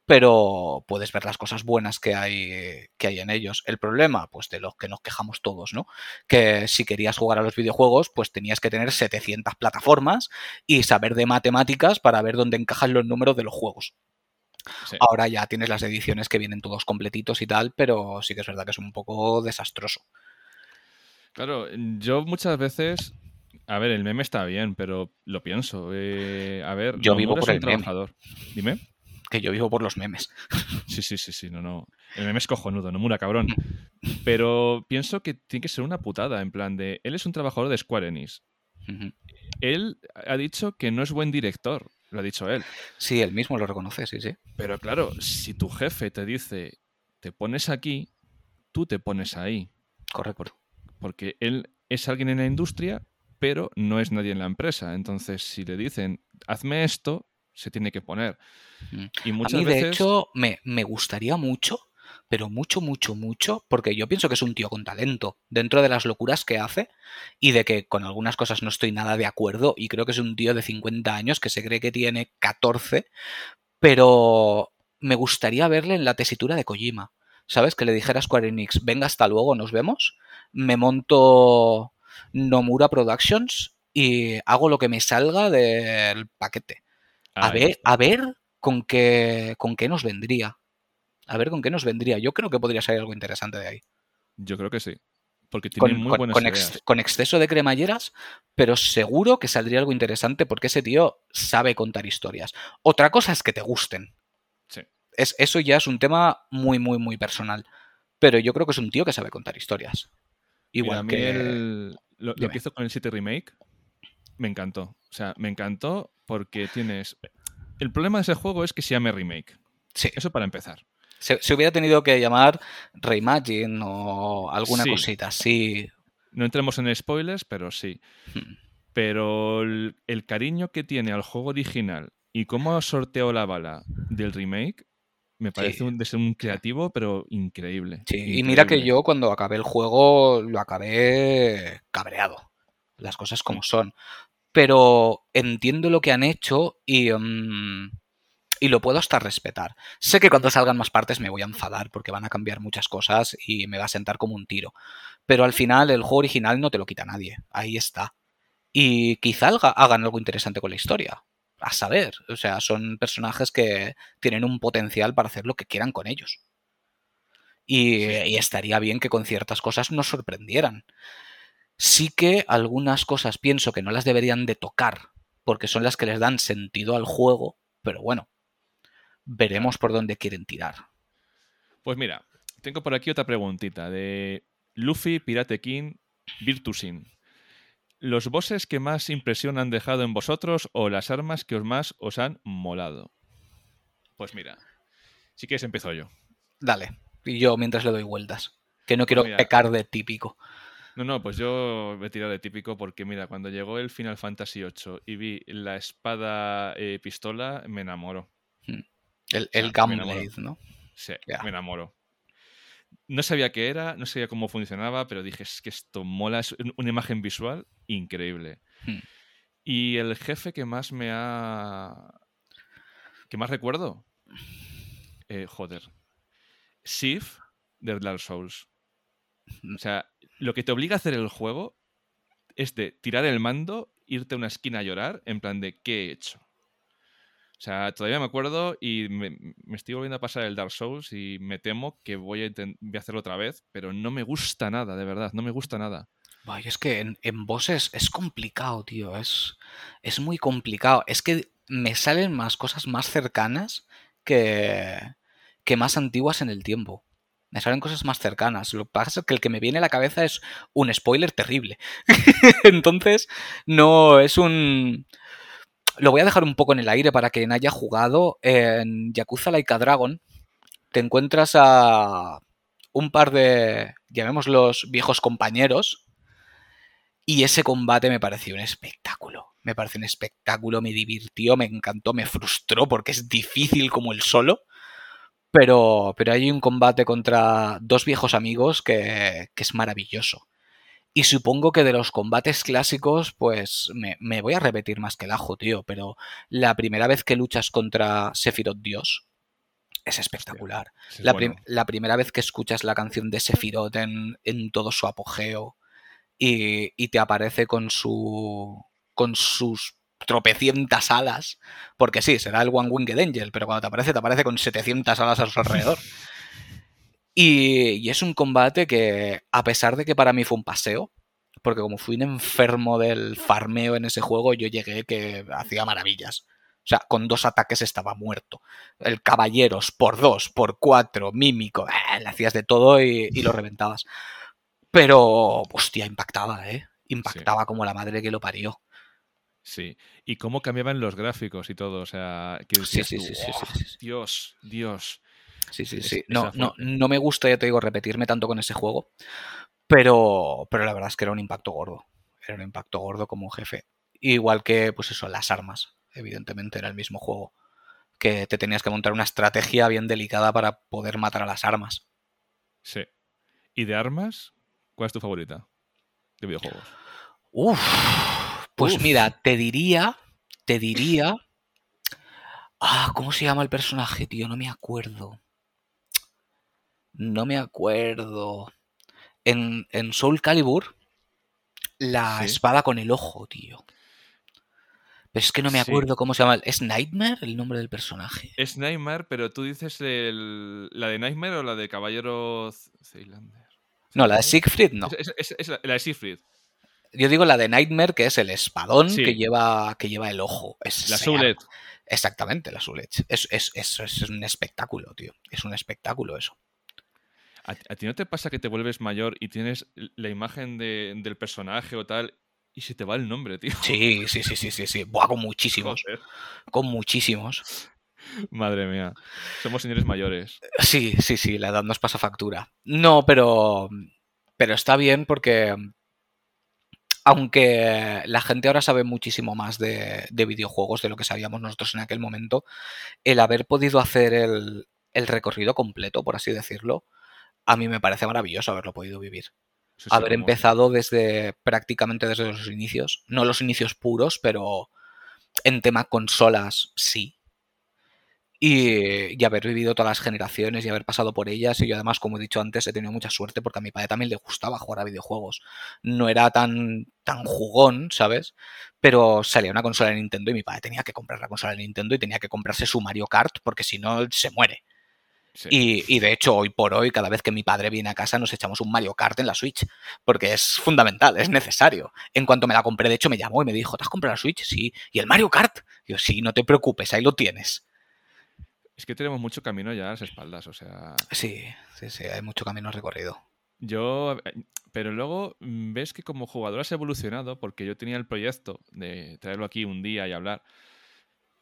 Speaker 1: pero puedes ver las cosas buenas que hay, que hay en ellos. El problema, pues de los que nos quejamos todos, ¿no? Que si querías jugar a los videojuegos, pues tenías que tener 700 plataformas y saber de matemáticas para ver dónde encajan los números de los juegos.
Speaker 2: Sí.
Speaker 1: Ahora ya tienes las ediciones que vienen todos completitos y tal, pero sí que es verdad que es un poco desastroso.
Speaker 2: Claro, yo muchas veces. A ver, el meme está bien, pero lo pienso. eh, a ver,
Speaker 1: Yo vivo por el meme.
Speaker 2: trabajador. Dime.
Speaker 1: Que yo vivo por los memes.
Speaker 2: Sí, sí, sí, sí, no, no. El meme es cojonudo, Nomura, cabrón. *laughs* Pero pienso que tiene que ser una putada, en plan de. Él es un trabajador de Square Enix. Él ha dicho que no es buen director, lo ha dicho él.
Speaker 1: Sí, él mismo lo reconoce, sí, sí.
Speaker 2: Pero claro, si tu jefe te dice, te pones aquí, tú te pones ahí.
Speaker 1: Correcto.
Speaker 2: Porque él es alguien en la industria, pero no es nadie en la empresa. Entonces, si le dicen, hazme esto, se tiene que poner. Y
Speaker 1: A
Speaker 2: muchas veces.
Speaker 1: de hecho, me, me gustaría mucho pero mucho, mucho, mucho, porque yo pienso que es un tío con talento, dentro de las locuras que hace y de que con algunas cosas no estoy nada de acuerdo y creo que es un tío de 50 años que se cree que tiene 14, pero me gustaría verle en la tesitura de Kojima. ¿Sabes? Que le dijera a Square Enix, venga, hasta luego, nos vemos. Me monto Nomura Productions y hago lo que me salga del paquete. A ver, a ver con qué, con qué nos vendría. A ver con qué nos vendría. Yo creo que podría salir algo interesante de ahí.
Speaker 2: Yo creo que sí. Porque tiene muy buenas
Speaker 1: con, con exceso de cremalleras, pero seguro que saldría algo interesante porque ese tío sabe contar historias. Otra cosa es que te gusten.
Speaker 2: Sí.
Speaker 1: Es, eso ya es un tema muy, muy, muy personal. Pero yo creo que es un tío que sabe contar historias. Igual que.
Speaker 2: Lo, lo, que hizo con el 7 Remake me encantó. O sea, me encantó porque tienes. El problema de ese juego es que se llame Remake.
Speaker 1: Sí.
Speaker 2: Eso para empezar.
Speaker 1: Se, hubiera tenido que llamar Reimagine o alguna cosita así.
Speaker 2: No entremos en spoilers, pero sí. Hmm. Pero el, cariño que tiene al juego original y cómo sorteó la bala del remake me parece un, de ser un creativo, pero increíble.
Speaker 1: Sí, y mira que yo cuando acabé el juego lo acabé cabreado. Las cosas como son. Pero entiendo lo que han hecho y. Mm, y lo puedo hasta respetar. Sé que cuando salgan más partes me voy a enfadar porque van a cambiar muchas cosas y me va a sentar como un tiro. Pero al final el juego original no te lo quita nadie. Ahí está. Y quizá hagan algo interesante con la historia. A saber. O sea, son personajes que tienen un potencial para hacer lo que quieran con ellos. Y, y estaría bien que con ciertas cosas nos sorprendieran. Sí que algunas cosas pienso que no las deberían de tocar, porque son las que les dan sentido al juego, pero bueno, veremos por dónde quieren tirar.
Speaker 2: Pues mira, tengo por aquí otra preguntita de Luffy, Pirate King, Virtusin. ¿Los bosses que más impresión han dejado en vosotros o las armas que os más os han molado? Pues mira, si quieres empiezo yo.
Speaker 1: Dale, y yo mientras le doy vueltas, que no quiero pecar de típico.
Speaker 2: No, no, pues yo me he tirado de típico porque, mira, cuando llegó el Final Fantasy VIII y vi la espada eh, pistola, me enamoro.
Speaker 1: Hmm. El, el Gunblade, ¿no?
Speaker 2: Sí, me enamoro. No sabía qué era, no sabía cómo funcionaba, pero dije, es que esto mola, es una imagen visual increíble. Hmm. Y el jefe que más me ha... que más recuerdo? Eh, joder. Sif de Dark Souls. O sea, lo que te obliga a hacer el juego es de tirar el mando, irte a una esquina a llorar, en plan de ¿qué he hecho? O sea, todavía me acuerdo y me, estoy volviendo a pasar el Dark Souls y me temo que voy a, hacerlo otra vez, pero no me gusta nada, de verdad, no me gusta nada.
Speaker 1: Vaya, es que en, en bosses es complicado, tío, es, es muy complicado. Es que me salen más cosas más cercanas que, que más antiguas en el tiempo me salen cosas más cercanas. Lo que pasa es que el que me viene a la cabeza es un spoiler terrible. *laughs* Entonces, no es un... Lo voy a dejar un poco en el aire para quien haya jugado en Yakuza Laika Dragon. Te encuentras a un par de, llamémoslos, viejos compañeros. Y ese combate me pareció un espectáculo. Me pareció un espectáculo, me divirtió, me encantó, me frustró porque es difícil como el solo. Pero, pero hay un combate contra dos viejos amigos que, es maravilloso. Y supongo que de los combates clásicos, pues me, voy a repetir más que el ajo, tío. Pero la primera vez que luchas contra Sephiroth Dios es espectacular. la, primera vez que escuchas la canción de Sephiroth en, en todo su apogeo y, y, te aparece con su. con sus tropecientas alas, porque sí, será el One Winged Angel, pero cuando te aparece, te aparece con 700 alas a su alrededor. *laughs* Y, es un combate que, a pesar de que para mí fue un paseo, porque como fui un enfermo del farmeo en ese juego, yo llegué que hacía maravillas. O sea, con dos ataques estaba muerto. El caballeros por dos, por cuatro, mímico, eh, le hacías de todo y, lo reventabas. Pero, hostia, impactaba, ¿eh? Impactaba como la madre que lo parió.
Speaker 2: Sí, y cómo cambiaban los gráficos y todo, o sea, que sí, sí, sí, sí, Dios, Dios.
Speaker 1: Sí, sí, sí. No, no, no me gusta, ya te digo, repetirme tanto con ese juego, pero, pero la verdad es que era un impacto gordo. Era un impacto gordo como jefe. Igual que, pues eso, las armas. Evidentemente era el mismo juego. Que te tenías que montar una estrategia bien delicada para poder matar a las armas.
Speaker 2: Sí. ¿Y de armas? ¿Cuál es tu favorita de videojuegos?
Speaker 1: Uf, pues
Speaker 2: Uf.
Speaker 1: mira, te diría, te diría... Ah, ¿cómo se llama el personaje, tío? No me acuerdo. No me acuerdo. En, en Soul Calibur, la
Speaker 2: Sí.
Speaker 1: espada con el ojo, tío. Pero es que no me
Speaker 2: Sí.
Speaker 1: acuerdo cómo se llama. ¿Es Nightmare el nombre del personaje?
Speaker 2: Es Nightmare, pero tú dices el- la de Nightmare o la de Caballero Zeilander.
Speaker 1: No, la de. Siegfried no.
Speaker 2: Es, es- es- es la, de Siegfried.
Speaker 1: Yo digo la de Nightmare, que es el espadón
Speaker 2: Sí.
Speaker 1: que, lleva, que lleva el ojo. Es,
Speaker 2: La Edge.
Speaker 1: Exactamente, la Soul Edge. Es, es, es, es un espectáculo, tío. Es un espectáculo eso.
Speaker 2: ¿A, a ti no te pasa que te vuelves mayor y tienes la imagen de- del personaje o tal y se te va el nombre, tío?
Speaker 1: Sí, sí, sí, sí, sí, sí. *laughs* Buah, con muchísimos.
Speaker 2: Joder.
Speaker 1: Con muchísimos.
Speaker 2: Madre mía. Somos señores mayores.
Speaker 1: Sí, sí, sí, la edad nos pasa factura. No, pero. Pero está bien porque. Aunque la gente ahora sabe muchísimo más de, de videojuegos de lo que sabíamos nosotros en aquel momento, el haber podido hacer el, el recorrido completo, por así decirlo, a mí me parece maravilloso haberlo podido vivir.
Speaker 2: Sí, sí,
Speaker 1: haber
Speaker 2: como-
Speaker 1: empezado desde prácticamente desde los inicios. No los inicios puros, pero en tema consolas sí. Y, y haber vivido todas las generaciones y haber pasado por ellas. Y yo además, como he dicho antes, he tenido mucha suerte porque a mi padre también le gustaba jugar a videojuegos. No era tan, tan jugón, ¿sabes? Pero salía una consola de Nintendo y mi padre tenía que comprar la consola de Nintendo y tenía que comprarse su Mario Kart porque si no se muere.
Speaker 2: Sí.
Speaker 1: Y, y de hecho, hoy por hoy, cada vez que mi padre viene a casa, nos echamos un Mario Kart en la Switch. Porque es fundamental, es necesario. En cuanto me la compré, de hecho, me llamó y me dijo: ¿Te has comprado la Switch? Sí. ¿Y el Mario Kart? Yo, sí, no te preocupes, ahí lo tienes.
Speaker 2: Es que tenemos mucho camino ya a las espaldas, o sea...
Speaker 1: Sí, sí, sí, hay mucho camino recorrido.
Speaker 2: Yo, eh, pero luego mm, ves que como jugador has evolucionado, porque yo tenía el proyecto de traerlo aquí un día y hablar,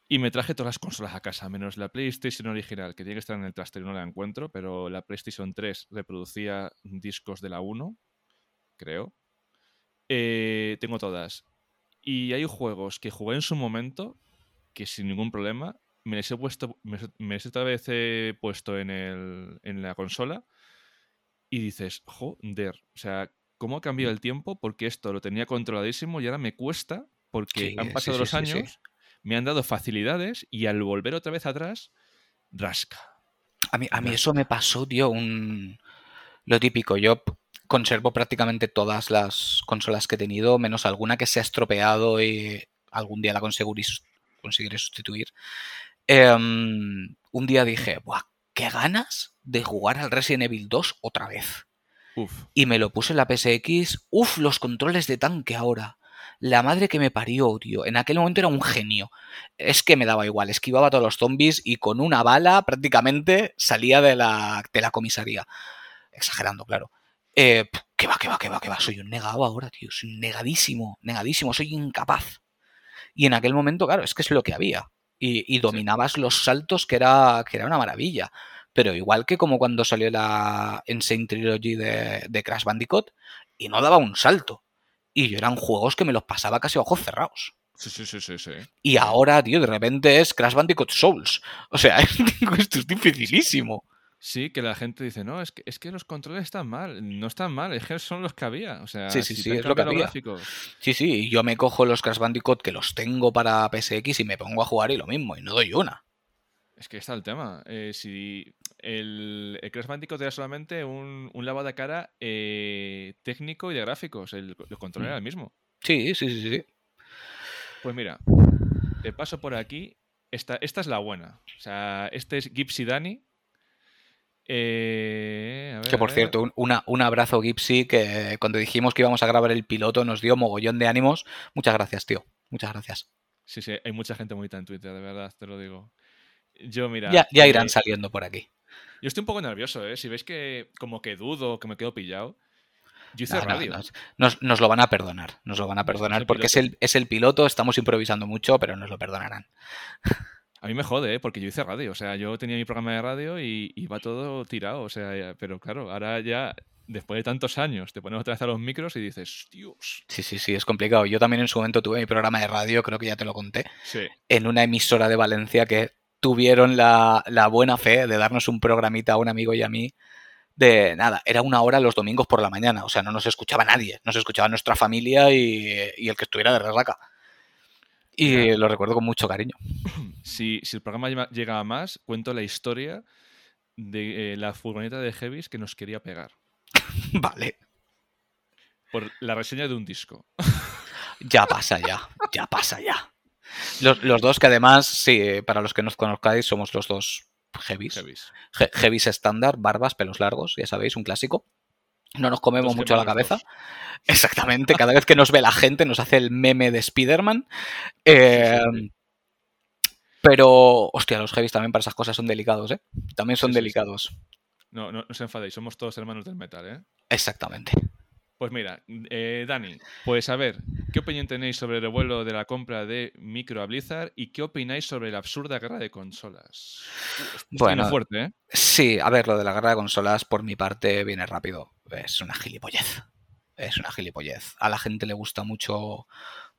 Speaker 2: y me traje todas las consolas a casa, menos la PlayStation original, que tiene que estar en el trastero y no la encuentro, pero la PlayStation 3 reproducía discos de la 1, creo. Eh, tengo todas. Y hay juegos que jugué en su momento, que sin ningún problema, me les he puesto, me, me les he otra vez puesto en, el, en la consola y dices, joder, o sea, ¿cómo ha cambiado el tiempo? Porque esto lo tenía controladísimo y ahora me cuesta porque
Speaker 1: Sí,
Speaker 2: han pasado
Speaker 1: sí,
Speaker 2: los
Speaker 1: sí.
Speaker 2: años, me han dado facilidades y al volver otra vez atrás, rasca.
Speaker 1: A mí, a mí
Speaker 2: Rasca.
Speaker 1: eso me pasó, tío, un... lo típico. Yo conservo prácticamente todas las consolas que he tenido, menos alguna que se ha estropeado y algún día la conseguiré, conseguiré sustituir. Em, un día dije, Buah, qué ganas de jugar al Resident Evil 2 otra vez.
Speaker 2: Uf,
Speaker 1: Y me lo puse en la PSX. Uf, los controles de tanque ahora. La madre que me parió, tío. En aquel momento era un genio. Es que me daba igual. Esquivaba a todos los zombies y con una bala prácticamente salía de la, de la comisaría. Exagerando, claro. Eh, que va, que va, que va, que va. Soy un negado ahora, tío. Soy negadísimo, negadísimo. Soy incapaz. Y en aquel momento, claro, es que es lo que había. Y, y dominabas los saltos, que era, que era una maravilla. Pero igual que como cuando salió la Insane Trilogy de, de Crash Bandicoot, y no daba un salto. Y yo eran juegos que me los pasaba casi a ojos cerrados.
Speaker 2: sí, sí, sí, sí, sí.
Speaker 1: Y ahora, tío, de repente es Crash Bandicoot Souls. O sea, *laughs* esto es dificilísimo.
Speaker 2: Sí, que la gente dice, no, es que, es que los controles están mal. No están mal, es que son los que había. O sea,
Speaker 1: Sí, sí,
Speaker 2: si
Speaker 1: sí, es lo que había.
Speaker 2: gráficos.
Speaker 1: Sí, sí, y yo me cojo los Crash Bandicoot que los tengo para PSX y me pongo a jugar y lo mismo, y no doy una.
Speaker 2: Es que está el tema. Eh, si el, el Crash Bandicoot era solamente un, un lavado de cara eh, técnico y de gráficos, el, el control
Speaker 1: Mm.
Speaker 2: era el mismo.
Speaker 1: Sí, sí, sí, sí.
Speaker 2: Pues mira, te paso por aquí. Esta, esta es la buena. O sea, este es Gypsy Danny. Eh, ver,
Speaker 1: Que por cierto, un, una- un abrazo Gipsy, que cuando dijimos que íbamos a grabar el piloto nos dio mogollón de ánimos. Muchas gracias, tío. Muchas gracias.
Speaker 2: Sí, sí, hay mucha gente bonita en Twitter, de verdad, te lo digo. Yo, mira.
Speaker 1: Ya, ya
Speaker 2: eh,
Speaker 1: irán saliendo por aquí.
Speaker 2: Yo estoy un poco nervioso, ¿eh? Si veis que como que dudo, que me quedo pillado. Yo hice
Speaker 1: No, no,
Speaker 2: radio.
Speaker 1: nos, lo van a perdonar. Nos lo van a
Speaker 2: es
Speaker 1: perdonar porque es el, es el piloto, estamos improvisando mucho, pero nos lo perdonarán.
Speaker 2: A mí me jode, ¿eh? porque yo hice radio. O sea, yo tenía mi programa de radio y iba todo tirado. O sea, pero claro, ahora ya, después de tantos años, te pones otra vez a los micros y dices, Dios.
Speaker 1: Sí, sí, sí, es complicado. Yo también en su momento tuve mi programa de radio, creo que ya te lo conté,
Speaker 2: Sí,
Speaker 1: en una emisora de Valencia que tuvieron la, la buena fe de darnos un programita a un amigo y a mí de nada, era una hora los domingos por la mañana, o sea, no nos escuchaba nadie, nos escuchaba nuestra familia y, y el que estuviera de resaca. Y lo recuerdo con mucho cariño. *clears throat*
Speaker 2: Si, si el programa llega a más, cuento la historia de eh, la furgoneta de Heavis que nos quería pegar. *laughs*
Speaker 1: vale.
Speaker 2: Por la reseña de un disco.
Speaker 1: ya pasa ya, ya pasa ya. Los, los, dos que además, sí, para los que nos conozcáis, somos los dos heavies. Heavies, heavies estándar, barbas, pelos largos, ya sabéis, un clásico. No nos comemos mucho la cabeza. *laughs* Exactamente, cada vez que nos ve la gente nos hace el meme de Spider-Man. Em, pero, hostia, los heavies también para esas cosas son delicados, ¿eh? También son delicados.
Speaker 2: No, no, no os enfadéis, somos todos hermanos del metal, ¿eh?
Speaker 1: Exactamente.
Speaker 2: Pues mira, eh, Dani, pues a ver, ¿qué opinión tenéis sobre el vuelo de la compra de Micro a Blizzard y qué opináis sobre la absurda guerra de consolas?
Speaker 1: bueno, fuerte, ¿eh? Sí, a ver, lo de la guerra de consolas por mi parte viene rápido. Es una gilipollez. Es una gilipollez. A la gente le gusta mucho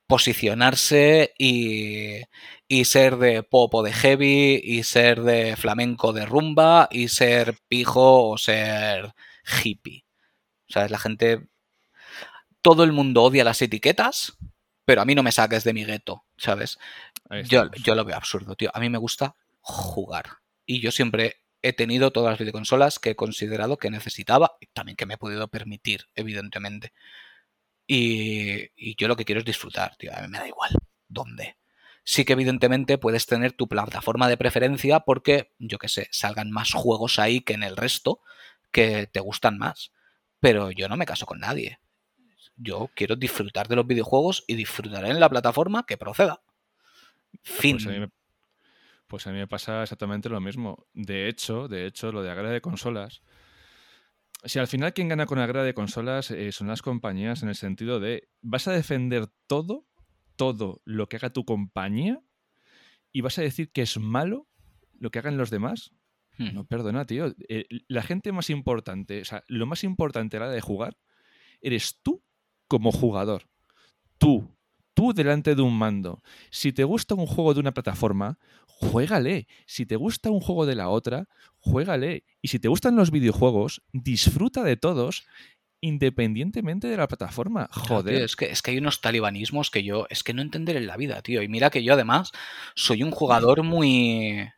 Speaker 1: posicionarse y, y, ser de pop o de heavy y ser de flamenco de rumba y ser pijo o ser hippie. O sea, la gente todo el mundo odia las etiquetas, pero a mí no me saques de mi gueto, ¿sabes? Yo, yo, lo veo absurdo, tío. A mí me gusta jugar. Y yo siempre he tenido todas las videoconsolas que he considerado que necesitaba y también que me he podido permitir, evidentemente. Y, y yo lo que quiero es disfrutar, tío. A mí me da igual. ¿Dónde? Sí que evidentemente puedes tener tu plataforma de preferencia porque, yo qué sé, salgan más juegos ahí que en el resto que te gustan más. Pero yo no me caso con nadie yo quiero disfrutar de los videojuegos y disfrutaré en la plataforma que proceda.
Speaker 2: Pues fin. Pues a, mí me, pasa exactamente lo mismo. De hecho, de hecho, lo de guerra de consolas. Si al final quien gana con guerra de consolas eh, son las compañías en el sentido de vas a defender todo, todo lo que haga tu compañía y vas a decir que es malo lo que hagan los demás. Hmm. No, perdona, tío. Eh, la gente más importante, o sea, lo más importante a la hora de jugar eres tú como jugador. Tú, tú delante de un mando. Si te gusta un juego de una plataforma, juégale. Si te gusta un juego de la otra, juégale. Y si te gustan los videojuegos, disfruta de todos independientemente de la plataforma. Joder.
Speaker 1: es, que, es que hay unos talibanismos que yo, es que no entender en la vida, tío. Y mira que yo además soy un jugador muy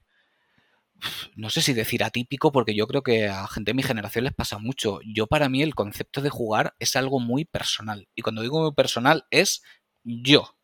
Speaker 1: no sé si decir atípico, porque yo creo que a gente de mi generación les pasa mucho. Yo para mí el concepto de jugar es algo muy personal. Y cuando digo muy personal es yo.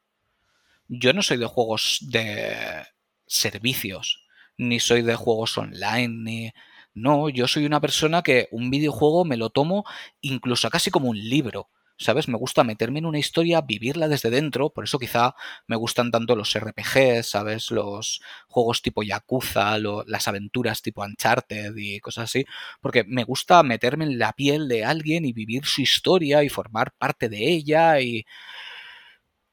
Speaker 1: Yo no soy de juegos de servicios, ni soy de juegos online, ni... No, yo soy una persona que un videojuego me lo tomo incluso casi como un libro. ¿Sabes? Me gusta meterme en una historia, vivirla desde dentro, por eso quizá me gustan tanto los RPGs, ¿sabes? Los juegos tipo Yakuza, las aventuras tipo Uncharted y cosas así, porque me gusta meterme en la piel de alguien y vivir su historia y formar parte de ella y...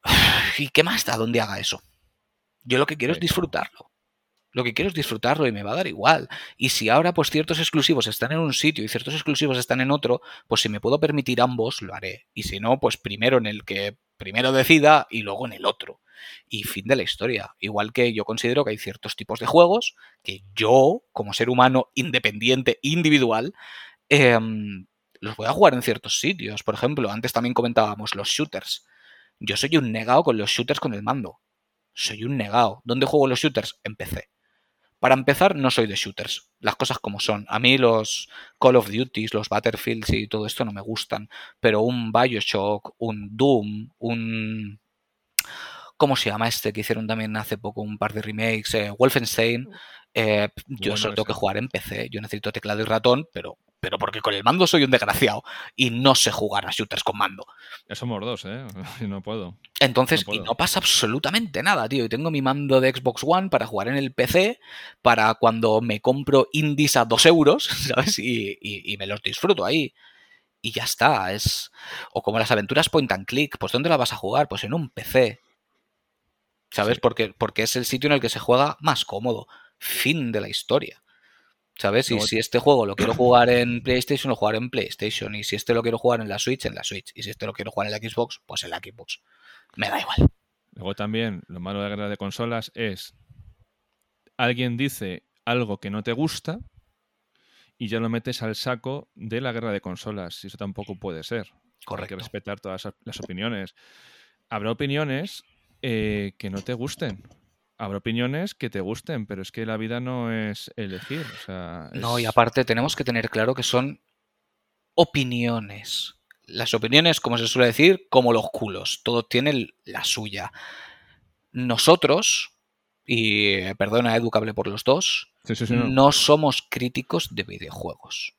Speaker 1: *sighs* ¿Y qué más da donde haga eso? Yo lo que quiero es disfrutarlo. Lo que quiero es disfrutarlo y me va a dar igual. Y si ahora pues ciertos exclusivos están en un sitio y ciertos exclusivos están en otro, pues si me puedo permitir ambos, lo haré. Y si no, pues primero en el que primero decida y luego en el otro. Y fin de la historia. Igual que yo considero que hay ciertos tipos de juegos que yo, como ser humano independiente, individual, em, los voy a jugar en ciertos sitios. Por ejemplo, antes también comentábamos los shooters. Yo soy un negado con los shooters con el mando. Soy un negado. ¿Dónde juego los shooters? En PC. Para empezar, no soy de shooters, las cosas como son. A mí los Call of Duty, los Battlefields y todo esto no me gustan, pero un Bioshock, un Doom, un... ¿Cómo se llama este que hicieron también hace poco un par de remakes? Eh, Wolfenstein. Eh, yo solo tengo que jugar en PC. Yo necesito teclado y ratón, pero pero porque con el mando soy un desgraciado y no sé jugar a shooters con mando.
Speaker 2: Ya somos dos, ¿eh? *laughs* Y no puedo.
Speaker 1: Entonces, y no pasa absolutamente nada, tío. Y tengo mi mando de Xbox One para jugar en el PC, para cuando me compro indies a dos euros, *laughs* ¿sabes? Y, y, me los disfruto ahí. Y ya está. Es. O como las aventuras point and click, pues ¿dónde la vas a jugar? Pues en un PC. ¿Sabes? Porque, porque es el sitio en el que se juega más cómodo. Fin de la historia. ¿Sabes? Y si este juego lo quiero jugar en PlayStation, lo jugaré en PlayStation. Y si este lo quiero jugar en la Switch, en la Switch. Y si este lo quiero jugar en la Xbox, pues en la Xbox. Me da igual.
Speaker 2: Luego también, lo malo de la guerra de consolas es. Alguien dice algo que no te gusta y ya lo metes al saco de la guerra de consolas. Y eso tampoco puede ser.
Speaker 1: Correcto.
Speaker 2: Hay que respetar todas las opiniones. Habrá opiniones eh, que no te gusten. Habrá opiniones que te gusten, pero es que la vida no es elegir.
Speaker 1: No, y aparte tenemos que tener claro que son opiniones. Las opiniones, como se suele decir, como los culos. Todo tiene la suya. Nosotros, y eh, perdona educable por los dos, no. somos críticos de videojuegos.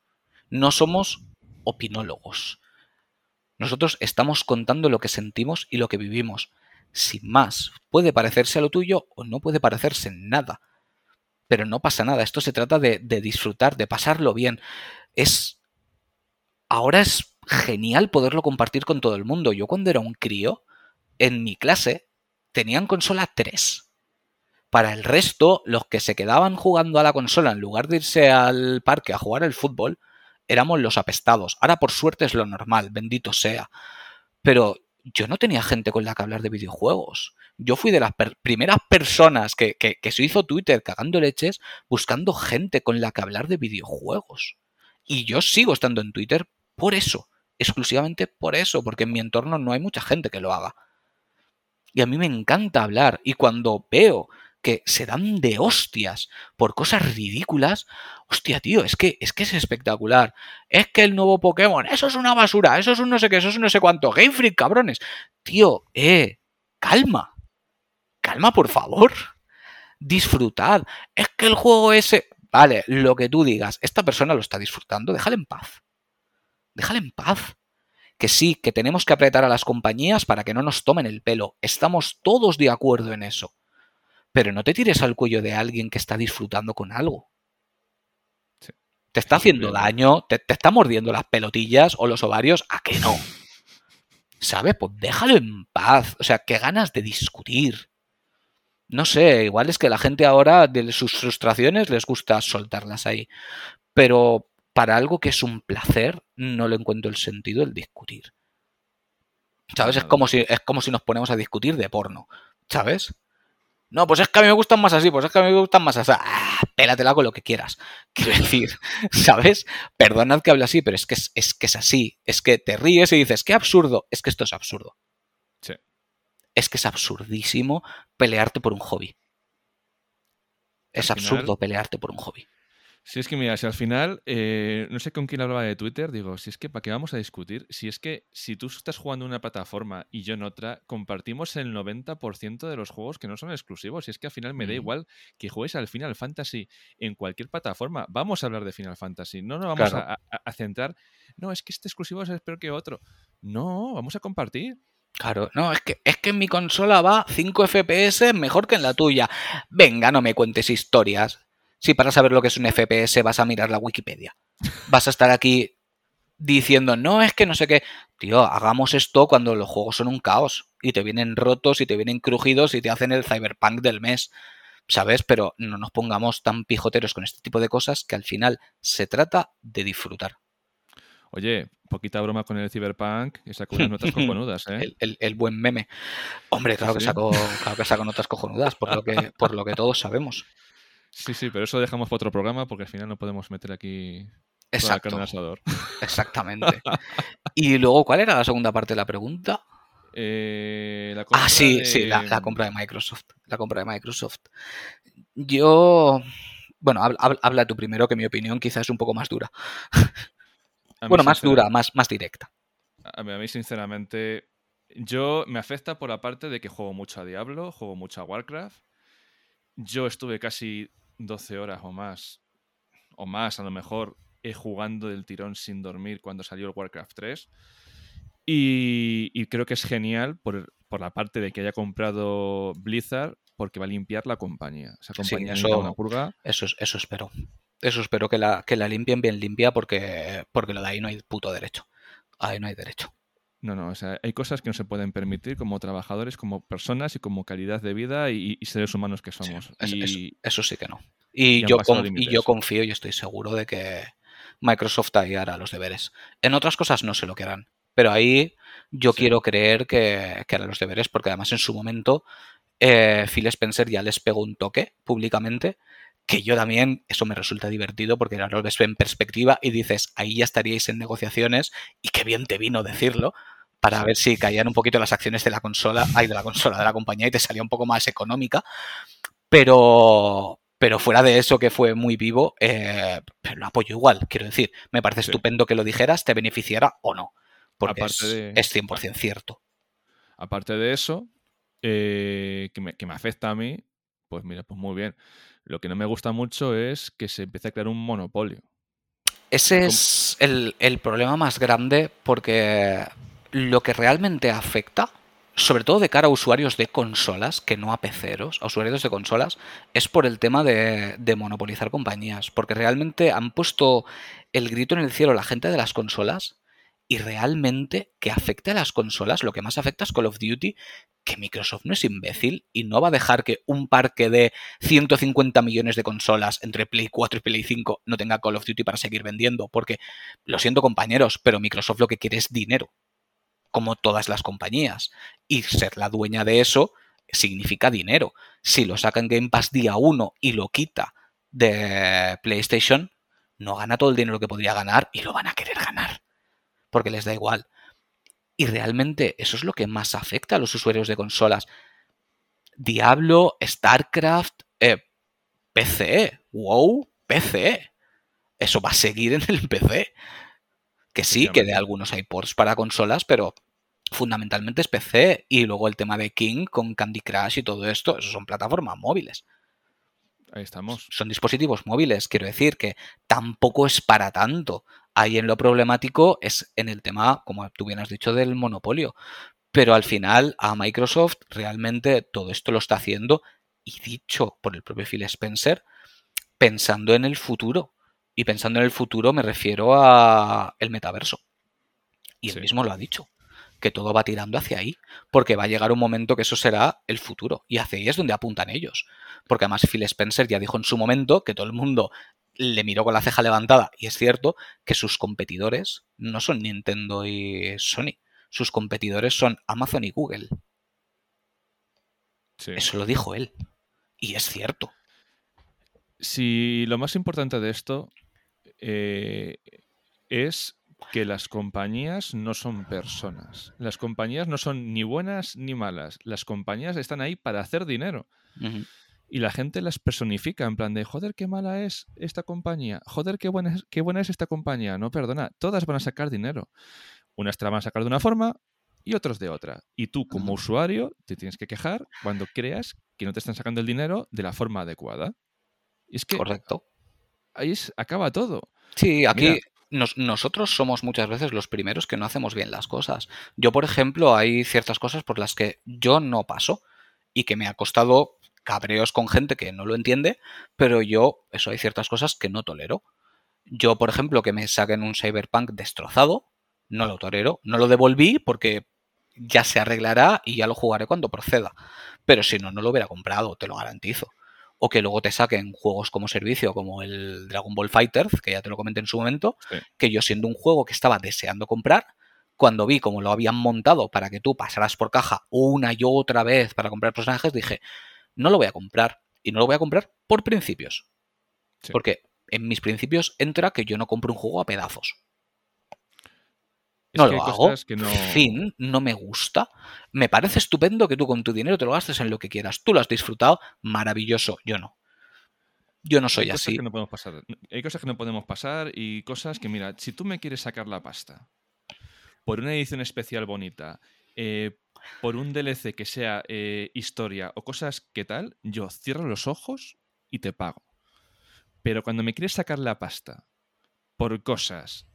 Speaker 1: No somos opinólogos. Nosotros estamos contando lo que sentimos y lo que vivimos. Sin más, puede parecerse a lo tuyo o no puede parecerse nada. Pero no pasa nada, esto se trata de, de disfrutar, de pasarlo bien. Es. Ahora es genial poderlo compartir con todo el mundo. Yo cuando era un crío, en mi clase, tenían consola 3 para el resto, los que se quedaban jugando a la consola en lugar de irse al parque a jugar al fútbol, éramos los apestados. Ahora por suerte es lo normal, bendito sea. Pero yo no tenía gente con la que hablar de videojuegos. Yo fui de las primeras personas que, que, se hizo Twitter cagando leches buscando gente con la que hablar de videojuegos. Y yo sigo estando en Twitter por eso, exclusivamente por eso, porque en mi entorno no hay mucha gente que lo haga. Y a mí me encanta hablar. Y cuando veo que se dan de hostias por cosas ridículas. Hostia, tío, es que, es que es espectacular. Es que el nuevo Pokémon, eso es una basura, eso es un no sé qué, eso es un no sé cuánto. Game Freak, cabrones. Tío, eh, calma. Calma, por favor. Disfrutad. Es que el juego ese. Vale, lo que tú digas, esta persona lo está disfrutando, déjale en paz. Déjale en paz. Que sí, que tenemos que apretar a las compañías para que no nos tomen el pelo. Estamos todos de acuerdo en eso pero no te tires al cuello de alguien que está disfrutando con algo. Te está haciendo daño, te, está mordiendo las pelotillas o los ovarios, ¿a qué no? *laughs* ¿Sabes? Pues déjalo en paz. O sea, qué ganas de discutir. No sé, igual es que la gente ahora de sus frustraciones les gusta soltarlas ahí. Pero para algo que es un placer, no le encuentro el sentido el discutir. ¿Sabes? Es como si, es como si nos ponemos a discutir de porno. ¿Sabes? No, pues es que a mí me gustan más así, pues es que a mí me gustan más así. Ah, pélatela con lo que quieras. *laughs* Quiero decir, ¿sabes? Perdonad que hable así, pero es que es, que es así. Es que te ríes y dices, qué absurdo. Es que esto es absurdo.
Speaker 2: Sí.
Speaker 1: Es que es absurdísimo pelearte por un hobby. Es absurdo pelearte por un hobby.
Speaker 2: Si es que, mira, si al final, eh, no sé con quién hablaba de Twitter, digo, si es que, ¿para qué vamos a discutir? Si es que, si tú estás jugando en una plataforma y yo en otra, compartimos el 90% de los juegos que no son exclusivos. Si es que al final me da igual que juegues al Final Fantasy en cualquier plataforma. Vamos a hablar de Final Fantasy. No nos vamos a, centrar, no, es que este exclusivo es peor que otro. No, vamos a compartir.
Speaker 1: Claro, no, es que, es que en mi consola va 5 FPS mejor que en la tuya. Venga, no me cuentes historias si para saber lo que es un FPS vas a mirar la Wikipedia. Vas a estar aquí diciendo, no, es que no sé qué. Tío, hagamos esto cuando los juegos son un caos y te vienen rotos y te vienen crujidos y te hacen el cyberpunk del mes. ¿Sabes? Pero no nos pongamos tan pijoteros con este tipo de cosas que al final se trata de disfrutar.
Speaker 2: Oye, poquita broma con el Cyberpunk y sacó unas notas *laughs* cojonudas, ¿eh?
Speaker 1: El, buen meme. Hombre, claro, que sacó, claro que sacó notas cojonudas, por lo que, por lo que todos sabemos.
Speaker 2: Sí, sí, pero eso dejamos para otro programa porque al final no podemos meter aquí
Speaker 1: Exacto. Exactamente. y luego, ¿cuál era la segunda parte de la pregunta?
Speaker 2: Eh,
Speaker 1: ah, sí, sí, la, compra de Microsoft. La compra de Microsoft. Yo. Bueno, habla, tú primero, que mi opinión quizás es un poco más dura. bueno, más dura, más, más directa.
Speaker 2: A mí, a mí, sinceramente, yo me afecta por la parte de que juego mucho a Diablo, juego mucho a Warcraft. Yo estuve casi 12 horas o más, o más a lo mejor, he jugando del tirón sin dormir cuando salió el Warcraft 3. Y, creo que es genial por, la parte de que haya comprado Blizzard porque va a limpiar la compañía. Esa compañía
Speaker 1: eso, una purga. Eso, eso espero. Eso espero que la, que la limpien bien limpia porque, porque lo de ahí no hay puto derecho. Ahí no hay derecho.
Speaker 2: No, no, o sea, hay cosas que no se pueden permitir como trabajadores, como personas y como calidad de vida y, seres humanos que somos.
Speaker 1: eso, sí que no. Y, yo, y yo confío y estoy seguro de que Microsoft ahí hará los deberes. En otras cosas no sé lo que harán, pero ahí yo quiero creer que, que harán los deberes porque además en su momento eh, Phil Spencer ya les pegó un toque públicamente que yo también, eso me resulta divertido porque ahora lo ves en perspectiva y dices, ahí ya estaríais en negociaciones y qué bien te vino decirlo para ver si caían un poquito las acciones de la consola, ay, de la consola, de la compañía y te salía un poco más económica. Pero, pero fuera de eso que fue muy vivo, eh, pero lo apoyo igual, quiero decir. Me parece estupendo que lo dijeras, te beneficiara o no, porque es, 100% cierto.
Speaker 2: Aparte de eso, eh, que, me, que me afecta a mí, pues mira, pues muy bien. Lo que no me gusta mucho es que se empiece a crear un monopolio.
Speaker 1: Ese es el, el, problema más grande porque lo que realmente afecta, sobre todo de cara a usuarios de consolas, que no a peceros, a usuarios de consolas, es por el tema de, de monopolizar compañías. Porque realmente han puesto el grito en el cielo la gente de las consolas y realmente que afecte a las consolas, lo que más afecta es Call of Duty, que Microsoft no es imbécil y no va a dejar que un parque de 150 millones de consolas entre Play 4 y Play 5 no tenga Call of Duty para seguir vendiendo, porque lo siento compañeros, pero Microsoft lo que quiere es dinero, como todas las compañías, y ser la dueña de eso significa dinero. Si lo saca en Game Pass día 1 y lo quita de PlayStation, no gana todo el dinero que podría ganar y lo van a querer ganar, porque les da igual. Y realmente eso es lo que más afecta a los usuarios de consolas. Diablo, StarCraft, eh, PC, WoW, PC. Eso va a seguir en el PC. Que sí, que de algunos hay ports para consolas, pero fundamentalmente es PC. Y luego el tema de King con Candy Crush y todo esto, eso son plataformas móviles.
Speaker 2: Ahí estamos.
Speaker 1: Son dispositivos móviles, quiero decir que tampoco es para tanto. Ahí en lo problemático es en el tema, como tú bien has dicho, del monopolio. Pero al final a Microsoft realmente todo esto lo está haciendo y dicho por el propio Phil Spencer, pensando en el futuro. Y pensando en el futuro me refiero a el metaverso. Y él mismo lo ha dicho, que todo va tirando hacia ahí, porque va a llegar un momento que eso será el futuro. Y hacia ahí es donde apuntan ellos. Porque además Phil Spencer ya dijo en su momento que todo el mundo le miró con la ceja levantada y es cierto que sus competidores no son Nintendo y Sony, sus competidores son Amazon y Google. Eso lo dijo él. Y es cierto.
Speaker 2: Si lo más importante de esto eh, es que las compañías no son personas. Las compañías no son ni buenas ni malas. Las compañías están ahí para hacer dinero y la gente las personifica en plan de, joder, qué mala es esta compañía, joder, qué buena es, qué buena es esta compañía. No, perdona, todas van a sacar dinero. Unas te la van a sacar de una forma y otros de otra. Y tú como usuario te tienes que quejar cuando creas que no te están sacando el dinero de la forma adecuada. Y es que...
Speaker 1: Correcto.
Speaker 2: Ahí acaba todo.
Speaker 1: Sí, aquí nosotros somos muchas veces los primeros que no hacemos bien las cosas. Yo, por ejemplo, hay ciertas cosas por las que yo no paso y que me ha costado cabreos con gente que no lo entiende, pero yo, eso hay ciertas cosas que no tolero. Yo, por ejemplo, que me saquen un Cyberpunk destrozado, no lo tolero, no lo devolví porque ya se arreglará y ya lo jugaré cuando proceda. Pero si no, no lo hubiera comprado, te lo garantizo. O que luego te saquen juegos como servicio, como el Dragon Ball Fighters, que ya te lo comenté en su momento, que yo siendo un juego que estaba deseando comprar, cuando vi cómo lo habían montado para que tú pasaras por caja una y otra vez para comprar personajes, dije, no lo voy a comprar. Y no lo voy a comprar por principios. Porque en mis principios entra que yo no compro un juego a pedazos. no lo hago. No... Fin, no me gusta. Me parece estupendo que tú con tu dinero te lo gastes en lo que quieras. Tú lo has disfrutado, maravilloso. Yo no. Yo no soy
Speaker 2: Hay
Speaker 1: así.
Speaker 2: Que no podemos pasar. Hay cosas que no podemos pasar y cosas que, mira, si tú me quieres sacar la pasta por una edición especial bonita, eh, por un DLC que sea eh, historia o cosas que tal, yo cierro los ojos y te pago. Pero cuando me quieres sacar la pasta por cosas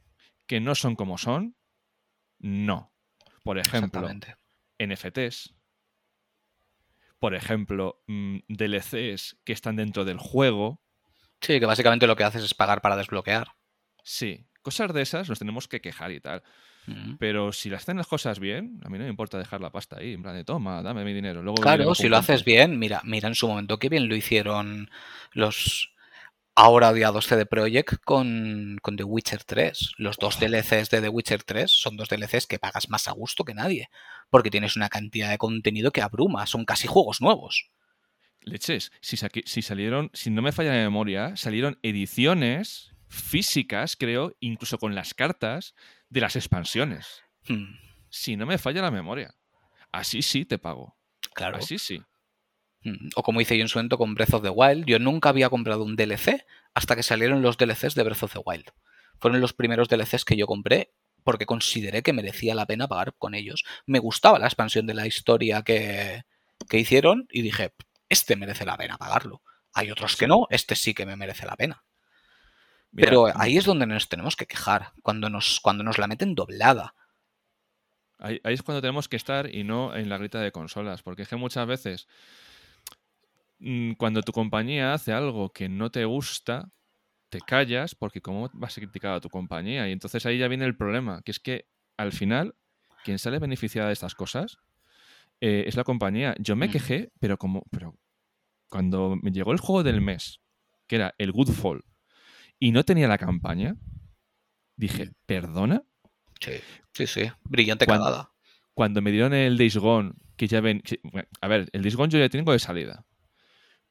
Speaker 2: que no son como son, no. Por ejemplo, NFTs. Por ejemplo, mm, DLCs que están dentro del juego.
Speaker 1: Sí, que básicamente lo que haces es pagar para desbloquear.
Speaker 2: Sí, cosas de esas nos tenemos que quejar y tal. Pero si las hacen las cosas bien, a mí no me importa dejar la pasta ahí, en plan de toma, dame mi dinero. Luego
Speaker 1: claro, si lo haces bien, mira, mira en su momento qué bien lo hicieron los ahora odiados CD Projekt con, con The Witcher 3. Los dos DLCs de The Witcher 3 son dos DLCs que pagas más a gusto que nadie, porque tienes una cantidad de contenido que abruma, son casi juegos nuevos.
Speaker 2: leches, si, si salieron, si no me falla la memoria, salieron ediciones físicas, creo, incluso con las cartas de las expansiones.
Speaker 1: Hmm.
Speaker 2: Si no me falla la memoria. Así sí te pago.
Speaker 1: Claro.
Speaker 2: Así sí.
Speaker 1: Hmm. O como hice yo en su momento con Breath of the Wild, yo nunca había comprado un DLC hasta que salieron los DLCs de Breath of the Wild. Fueron los primeros DLCs que yo compré porque consideré que merecía la pena pagar con ellos. Me gustaba la expansión de la historia que, que hicieron y dije, este merece la pena pagarlo. Hay otros que no, este sí que me merece la pena. Pero ahí es donde nos tenemos que quejar, cuando nos, cuando nos la meten doblada.
Speaker 2: Ahí, es cuando tenemos que estar y no en la grita de consolas, porque es que muchas veces mm, cuando tu compañía hace algo que no te gusta, te callas porque cómo vas a criticar a tu compañía. Y entonces ahí ya viene el problema, que es que al final quien sale beneficiada de estas cosas eh, es la compañía. Yo me mm. quejé, pero como pero cuando me llegó el juego del mes, que era el Goodfall, y no tenía la campaña, dije, ¿perdona?
Speaker 1: Sí, sí, sí. Brillante
Speaker 2: cuando, Cuando me dieron el Days Gone, que ya ven. a ver, el Days Gone yo ya tengo de salida.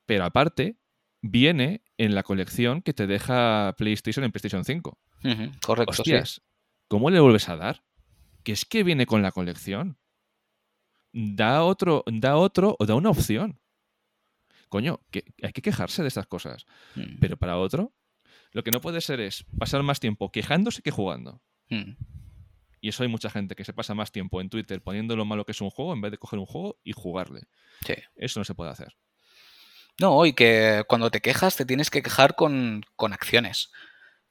Speaker 2: Pero aparte, viene en la colección que te deja PlayStation en PlayStation 5.
Speaker 1: correcto.
Speaker 2: Hostias, ¿cómo le vuelves a dar? Que es que viene con la colección. Da otro, da otro o da una opción. Coño, que hay que quejarse de estas cosas.
Speaker 1: Mm.
Speaker 2: Pero para otro, lo que no puede ser es pasar más tiempo quejándose que jugando.
Speaker 1: Mm.
Speaker 2: Y eso hay mucha gente que se pasa más tiempo en Twitter poniendo lo malo que es un juego en vez de coger un juego y jugarle.
Speaker 1: Sí.
Speaker 2: Eso no se puede hacer.
Speaker 1: No, y que cuando te quejas te tienes que quejar con, acciones.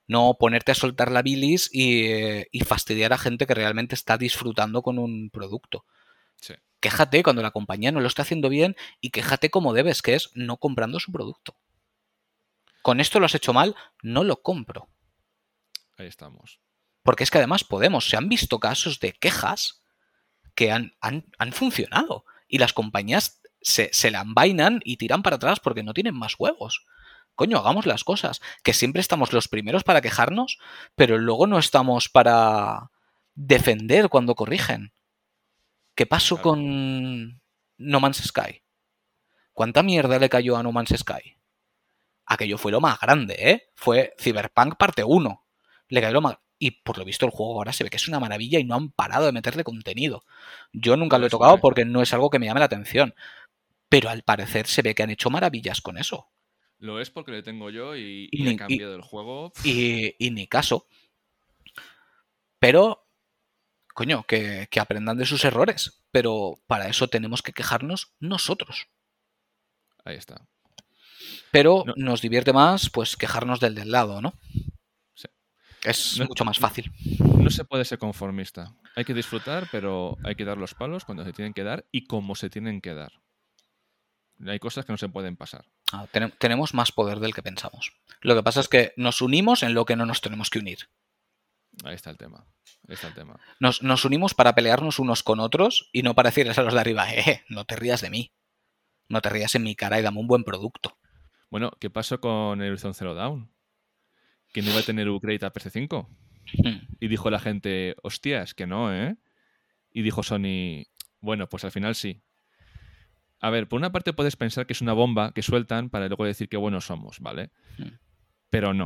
Speaker 1: No ponerte a soltar la bilis y, y, fastidiar a gente que realmente está disfrutando con un producto.
Speaker 2: Sí.
Speaker 1: Quéjate cuando la compañía no lo está haciendo bien y quéjate como debes, que es no comprando su producto con esto lo has hecho mal, no lo compro.
Speaker 2: Ahí estamos.
Speaker 1: Porque es que además podemos, se han visto casos de quejas que han, han, funcionado y las compañías se, se la envainan y tiran para atrás porque no tienen más huevos. Coño, hagamos las cosas. Que siempre estamos los primeros para quejarnos, pero luego no estamos para defender cuando corrigen. ¿Qué pasó con No Man's Sky? ¿Cuánta mierda le cayó a No Man's Sky? Aquello fue lo más grande, ¿eh? Fue Cyberpunk parte 1. Le cayó lo más... Y por lo visto el juego ahora se ve que es una maravilla y no han parado de meterle contenido. Yo nunca lo he tocado porque no es algo que me llame la atención. Pero al parecer se ve que han hecho maravillas con eso.
Speaker 2: Lo es porque le tengo yo y, y, he cambiado el juego.
Speaker 1: Y, ni caso. Pero, coño, que, que aprendan de sus errores. Pero para eso tenemos que quejarnos nosotros.
Speaker 2: Ahí está.
Speaker 1: Pero nos divierte más pues quejarnos del del lado, ¿no?
Speaker 2: Sí.
Speaker 1: Es mucho más fácil.
Speaker 2: No se puede ser conformista. Hay que disfrutar, pero hay que dar los palos cuando se tienen que dar y como se tienen que dar. Hay cosas que no se pueden pasar.
Speaker 1: Ah, tenemos más poder del que pensamos. Lo que pasa es que nos unimos en lo que no nos tenemos que unir.
Speaker 2: Ahí está el tema. Ahí está el tema.
Speaker 1: Nos, nos unimos para pelearnos unos con otros y no para decirles a los de arriba, eh, no te rías de mí. No te rías en mi cara y dame un buen producto.
Speaker 2: Bueno, ¿qué pasó con el Horizon Zero Dawn? Que no iba a tener upgrade a PS5.
Speaker 1: Hmm.
Speaker 2: Y dijo la gente, hostias, que no, ¿eh? Y dijo Sony, bueno, pues al final sí. A ver, por una parte puedes pensar que es una bomba que sueltan para luego decir que buenos somos, ¿vale?
Speaker 1: Hmm.
Speaker 2: Pero no.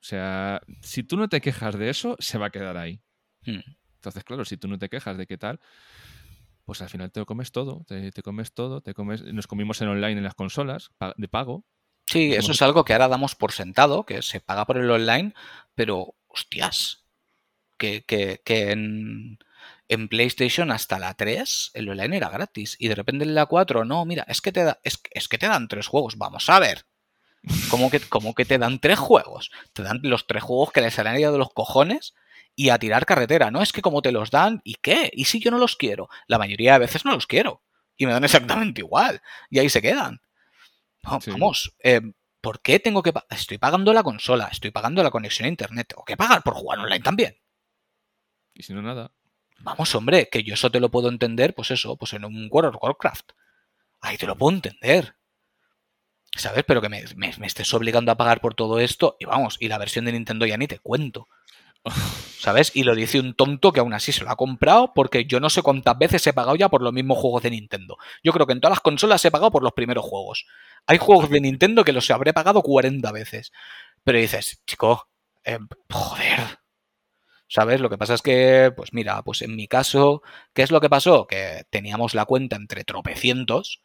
Speaker 2: O sea, si tú no te quejas de eso, se va a quedar ahí.
Speaker 1: Hmm.
Speaker 2: Entonces, claro, si tú no te quejas de qué tal, pues al final te lo comes todo, te, te, comes todo, te comes, nos comimos en online en las consolas de pago,
Speaker 1: Sí, eso es algo que ahora damos por sentado, que se paga por el online, pero hostias, que, que, que en, en, PlayStation hasta la 3 el online era gratis y de repente en la 4 no, mira, es que te, da, es, es que te dan tres juegos, vamos a ver. ¿Cómo que, ¿Cómo que te dan tres juegos? Te dan los tres juegos que les han ido de los cojones y a tirar carretera. No es que como te los dan, ¿y qué? ¿Y si yo no los quiero? La mayoría de veces no los quiero. Y me dan *laughs* exactamente igual. Y ahí se quedan. Vamos, eh, ¿por qué tengo que Estoy pagando la consola, estoy pagando la conexión a internet, tengo que pagar por jugar online también.
Speaker 2: Y si no, nada.
Speaker 1: Vamos, hombre, que yo eso te lo puedo entender, pues eso, pues en un World of Warcraft. Ahí te lo puedo entender. ¿Sabes? Pero que me, estés obligando a pagar por todo esto. Y vamos, y la versión de Nintendo ya ni te cuento. ¿Sabes? Y lo dice un tonto que aún así se lo ha comprado porque yo no sé cuántas veces he pagado ya por los mismos juegos de Nintendo. Yo creo que en todas las consolas he pagado por los primeros juegos. Hay juegos de Nintendo que los habré pagado 40 veces. Pero dices, chico, eh, joder. ¿Sabes? Lo que pasa es que, pues mira, pues en mi caso, ¿qué es lo que pasó? Que teníamos la cuenta entre tropecientos.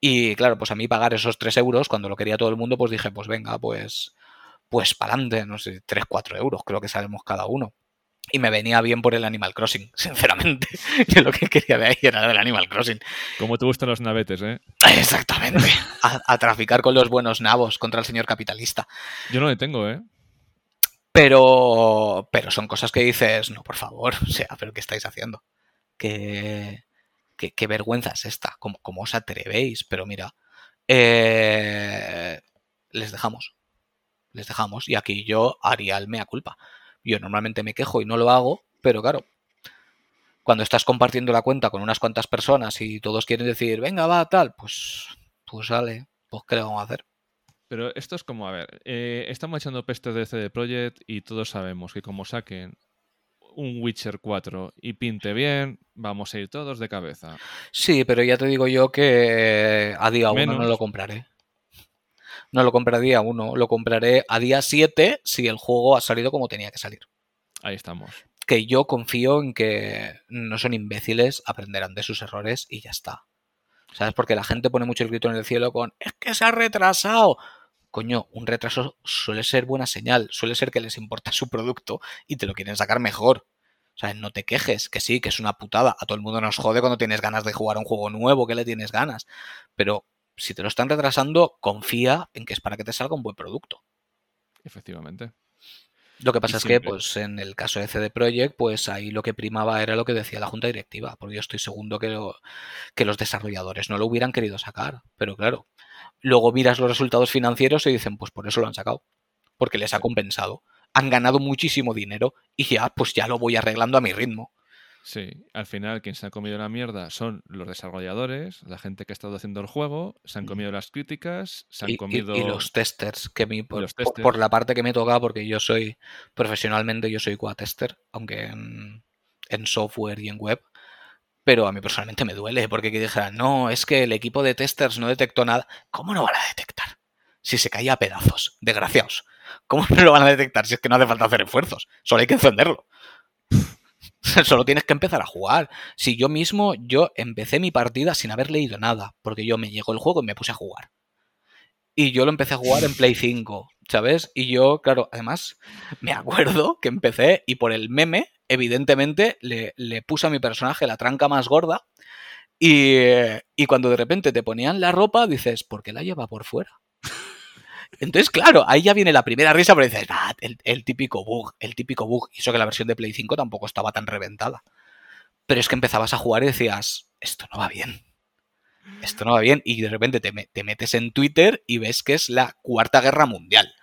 Speaker 1: Y claro, pues a mí pagar esos 3 euros, cuando lo quería todo el mundo, pues dije, pues venga, pues, pues para adelante, no sé, 3, 4 euros, creo que sabemos cada uno. Y me venía bien por el Animal Crossing, *laughs* sinceramente. Yo lo que quería de ahí era del Animal Crossing.
Speaker 2: ¿Cómo te gustan los navetes, eh? *laughs*
Speaker 1: Exactamente. A, a traficar con los buenos nabos contra el señor capitalista.
Speaker 2: Yo no le tengo, ¿eh?
Speaker 1: Pero, pero son cosas que dices, no, por favor, o sea, pero ¿qué estáis haciendo? ¿Qué, qué, qué vergüenza es esta? ¿Cómo, ¿Cómo, os atrevéis? Pero mira, eh, les dejamos. Les dejamos. Y aquí yo haría el mea culpa. Yo normalmente me quejo y no lo hago, pero claro, cuando estás compartiendo la cuenta con unas cuantas personas y todos quieren decir, venga, va, tal, pues, pues sale, pues ¿qué le vamos a hacer?
Speaker 2: Pero esto es como, a ver, eh, estamos echando peste de CD Projekt y todos sabemos que como saquen un Witcher 4 y pinte bien, vamos a ir todos de cabeza.
Speaker 1: Sí, pero ya te digo yo que a día 1 no lo compraré. No lo compraré a día 1, lo compraré a día 7 si el juego ha salido como tenía que salir.
Speaker 2: Ahí estamos.
Speaker 1: Que yo confío en que no son imbéciles, aprenderán de sus errores y ya está. ¿Sabes? Porque la gente pone mucho el grito en el cielo con es que se ha retrasado coño, un retraso suele ser buena señal, suele ser que les importa su producto y te lo quieren sacar mejor. O sea, no te quejes, que sí, que es una putada. A todo el mundo nos jode cuando tienes ganas de jugar un juego nuevo, que le tienes ganas. Pero si te lo están retrasando, confía en que es para que te salga un buen producto.
Speaker 2: Efectivamente.
Speaker 1: Lo que pasa y es siempre. que, pues, en el caso de CD Projekt, pues ahí lo que primaba era lo que decía la Junta Directiva, porque yo estoy seguro que, lo, que los desarrolladores no lo hubieran querido sacar. Pero claro, luego miras los resultados financieros y dicen, pues por eso lo han sacado, porque les ha compensado. Han ganado muchísimo dinero y ya, pues ya lo voy arreglando a mi ritmo.
Speaker 2: Sí, al final quien se ha comido la mierda son los desarrolladores, la gente que ha estado haciendo el juego, se han comido las críticas, se han
Speaker 1: y,
Speaker 2: comido...
Speaker 1: Y, y, los testers, que mi, por,
Speaker 2: los testers.
Speaker 1: por, la parte que me toca, porque yo soy, profesionalmente yo soy QA-tester, aunque en, en software y en web, pero a mí personalmente me duele, porque que dijeran, no, es que el equipo de testers no detectó nada. ¿Cómo no van a detectar? Si se caía a pedazos, desgraciados. ¿Cómo *laughs* no lo van a detectar si es que no hace falta hacer esfuerzos? Solo hay que encenderlo. *laughs* Solo tienes que empezar a jugar. Si yo mismo, yo empecé mi partida sin haber leído nada, porque yo me llegó el juego y me puse a jugar. Y yo lo empecé a jugar en Play 5, ¿sabes? Y yo, claro, además, *laughs* me acuerdo que empecé y por el meme, evidentemente, le, le puse a mi personaje la tranca más gorda. Y, y, cuando de repente te ponían la ropa, dices, ¿por qué la lleva por fuera? Entonces, claro, ahí ya viene la primera risa, pero dices, ah, el, típico bug, el típico bug. Y eso que la versión de Play 5 tampoco estaba tan reventada. Pero es que empezabas a jugar y decías, esto no va bien. Esto no va bien. Y de repente te, te metes en Twitter y ves que es la cuarta guerra mundial.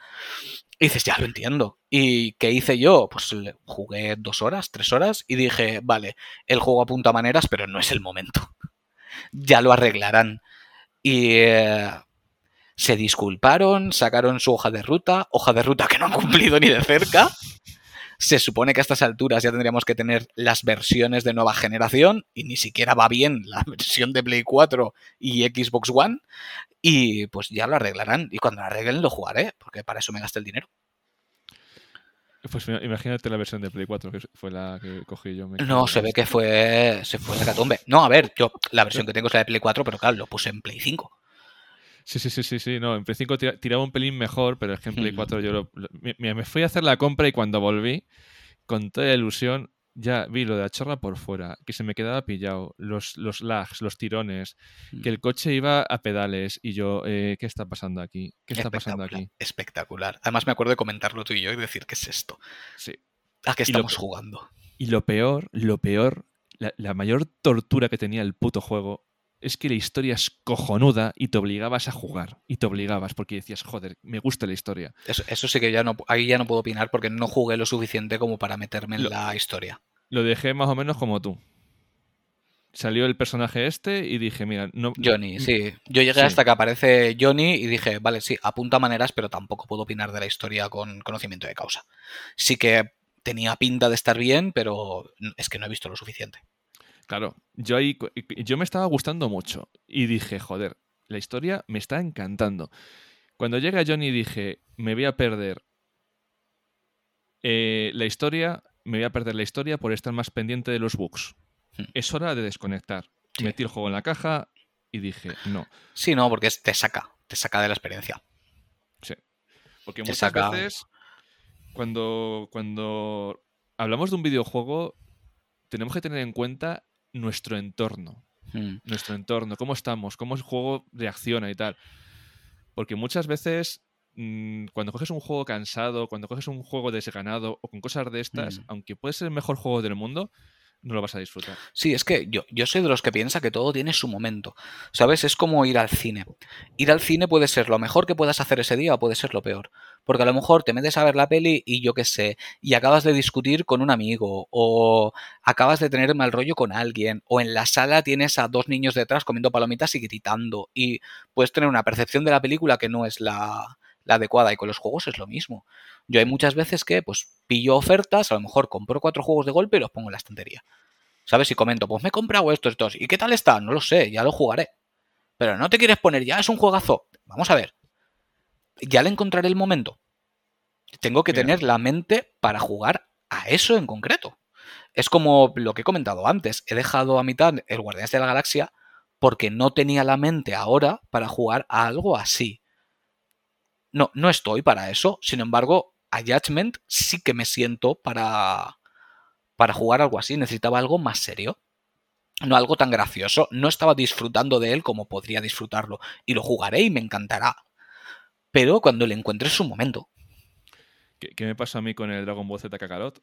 Speaker 1: Y dices, ya lo entiendo. ¿Y qué hice yo? Pues jugué dos horas, tres horas y dije, vale, el juego apunta maneras, pero no es el momento. ya lo arreglarán. Y eh, se disculparon, sacaron su hoja de ruta, hoja de ruta que no han cumplido ni de cerca. Se supone que a estas alturas ya tendríamos que tener las versiones de nueva generación y ni siquiera va bien la versión de Play 4 y Xbox One. Y pues ya lo arreglarán. Y cuando lo arreglen lo jugaré, porque para eso me gasté el dinero.
Speaker 2: Pues imagínate la versión de Play 4, que fue la que cogí yo.
Speaker 1: no, se ve que fue, se fue hecatombe. No, a ver, yo la versión que tengo es la de Play 4, pero claro, lo puse en Play 5.
Speaker 2: Sí, sí, sí, sí, sí. No, en Play 5 tiraba un pelín mejor, pero es que en Play 4 yo lo, me, me, fui a hacer la compra y cuando volví, con toda la ilusión, ya vi lo de la chorra por fuera, que se me quedaba pillado, los, los lags, los tirones, que el coche iba a pedales y yo, eh, ¿qué está pasando aquí? ¿Qué está pasando aquí?
Speaker 1: Espectacular. Además me acuerdo de comentarlo tú y yo y decir, ¿qué es esto?
Speaker 2: Sí.
Speaker 1: ¿A qué estamos lo, jugando?
Speaker 2: Y lo peor, lo peor, la, la mayor tortura que tenía el puto juego es que la historia es cojonuda y te obligabas a jugar. Y te obligabas porque decías, joder, me gusta la historia.
Speaker 1: Eso, eso sí que ya no, ahí ya no puedo opinar porque no jugué lo suficiente como para meterme en lo, la historia.
Speaker 2: Lo dejé más o menos como tú. Salió el personaje este y dije, mira, no.
Speaker 1: Johnny, sí. Yo llegué sí. hasta que aparece Johnny y dije, vale, sí, apunta maneras, pero tampoco puedo opinar de la historia con conocimiento de causa. Sí que tenía pinta de estar bien, pero es que no he visto lo suficiente.
Speaker 2: Claro, yo ahí yo me estaba gustando mucho y dije, joder, la historia me está encantando. Cuando llega Johnny dije, me voy a perder eh, la historia, me voy a perder la historia por estar más pendiente de los bugs. Hmm. Es hora de desconectar. Metí el juego en la caja y dije, no.
Speaker 1: Sí, no, porque te saca, te saca de la experiencia.
Speaker 2: Sí. Porque muchas veces, cuando, cuando hablamos de un videojuego, tenemos que tener en cuenta nuestro entorno. Hmm. Nuestro entorno, cómo estamos, cómo el juego reacciona y tal. Porque muchas veces mm, cuando coges un juego cansado, cuando coges un juego desganado o con cosas de estas, hmm. aunque puede ser el mejor juego del mundo, no lo vas a disfrutar.
Speaker 1: Sí, es que yo, yo soy de los que piensa que todo tiene su momento. ¿Sabes? Es como ir al cine. Ir al cine puede ser lo mejor que puedas hacer ese día o puede ser lo peor. Porque a lo mejor te metes a ver la peli y yo qué sé, y acabas de discutir con un amigo, o acabas de tener mal rollo con alguien, o en la sala tienes a dos niños detrás comiendo palomitas y gritando, y puedes tener una percepción de la película que no es la, la adecuada. Y con los juegos es lo mismo. Yo hay muchas veces que, pues, pillo ofertas, a lo mejor compro cuatro juegos de golpe y los pongo en la estantería. ¿Sabes? Y comento, pues me he comprado estos, estos. ¿Y qué tal está? No lo sé, ya lo jugaré. Pero no te quieres poner ya, es un juegazo. Vamos a ver. Ya le encontraré el momento. Tengo que tener la mente para jugar a eso en concreto. Es como lo que he comentado antes. He dejado a mitad el Guardianes de la Galaxia porque no tenía la mente ahora para jugar a algo así. No, no estoy para eso. Sin embargo, a Judgment sí que me siento para, para jugar algo así. Necesitaba algo más serio. No algo tan gracioso. No estaba disfrutando de él como podría disfrutarlo. Y lo jugaré y me encantará. Pero cuando le encuentre su momento.
Speaker 2: ¿Qué, me pasa a mí con el Dragon Ball Z Kakarot?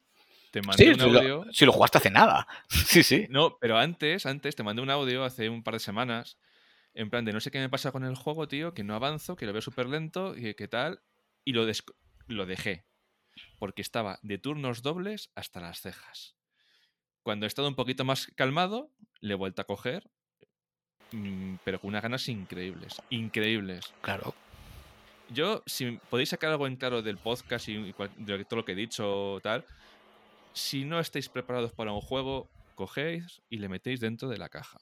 Speaker 2: Te mandé un
Speaker 1: audio. Si lo, jugaste hace nada. *laughs* sí, sí.
Speaker 2: No, pero antes, antes te mandé un audio hace un par de semanas. En plan de no sé qué me pasa con el juego, tío, que no avanzo, que lo veo súper lento y qué tal. Y lo, lo dejé. Porque estaba de turnos dobles hasta las cejas. Cuando he estado un poquito más calmado, le he vuelto a coger. Mm, pero con unas ganas increíbles. Increíbles.
Speaker 1: Claro.
Speaker 2: Yo, si podéis sacar algo en claro del podcast y de todo lo que he dicho, tal, si no estáis preparados para un juego, cogéis y le metéis dentro de la caja.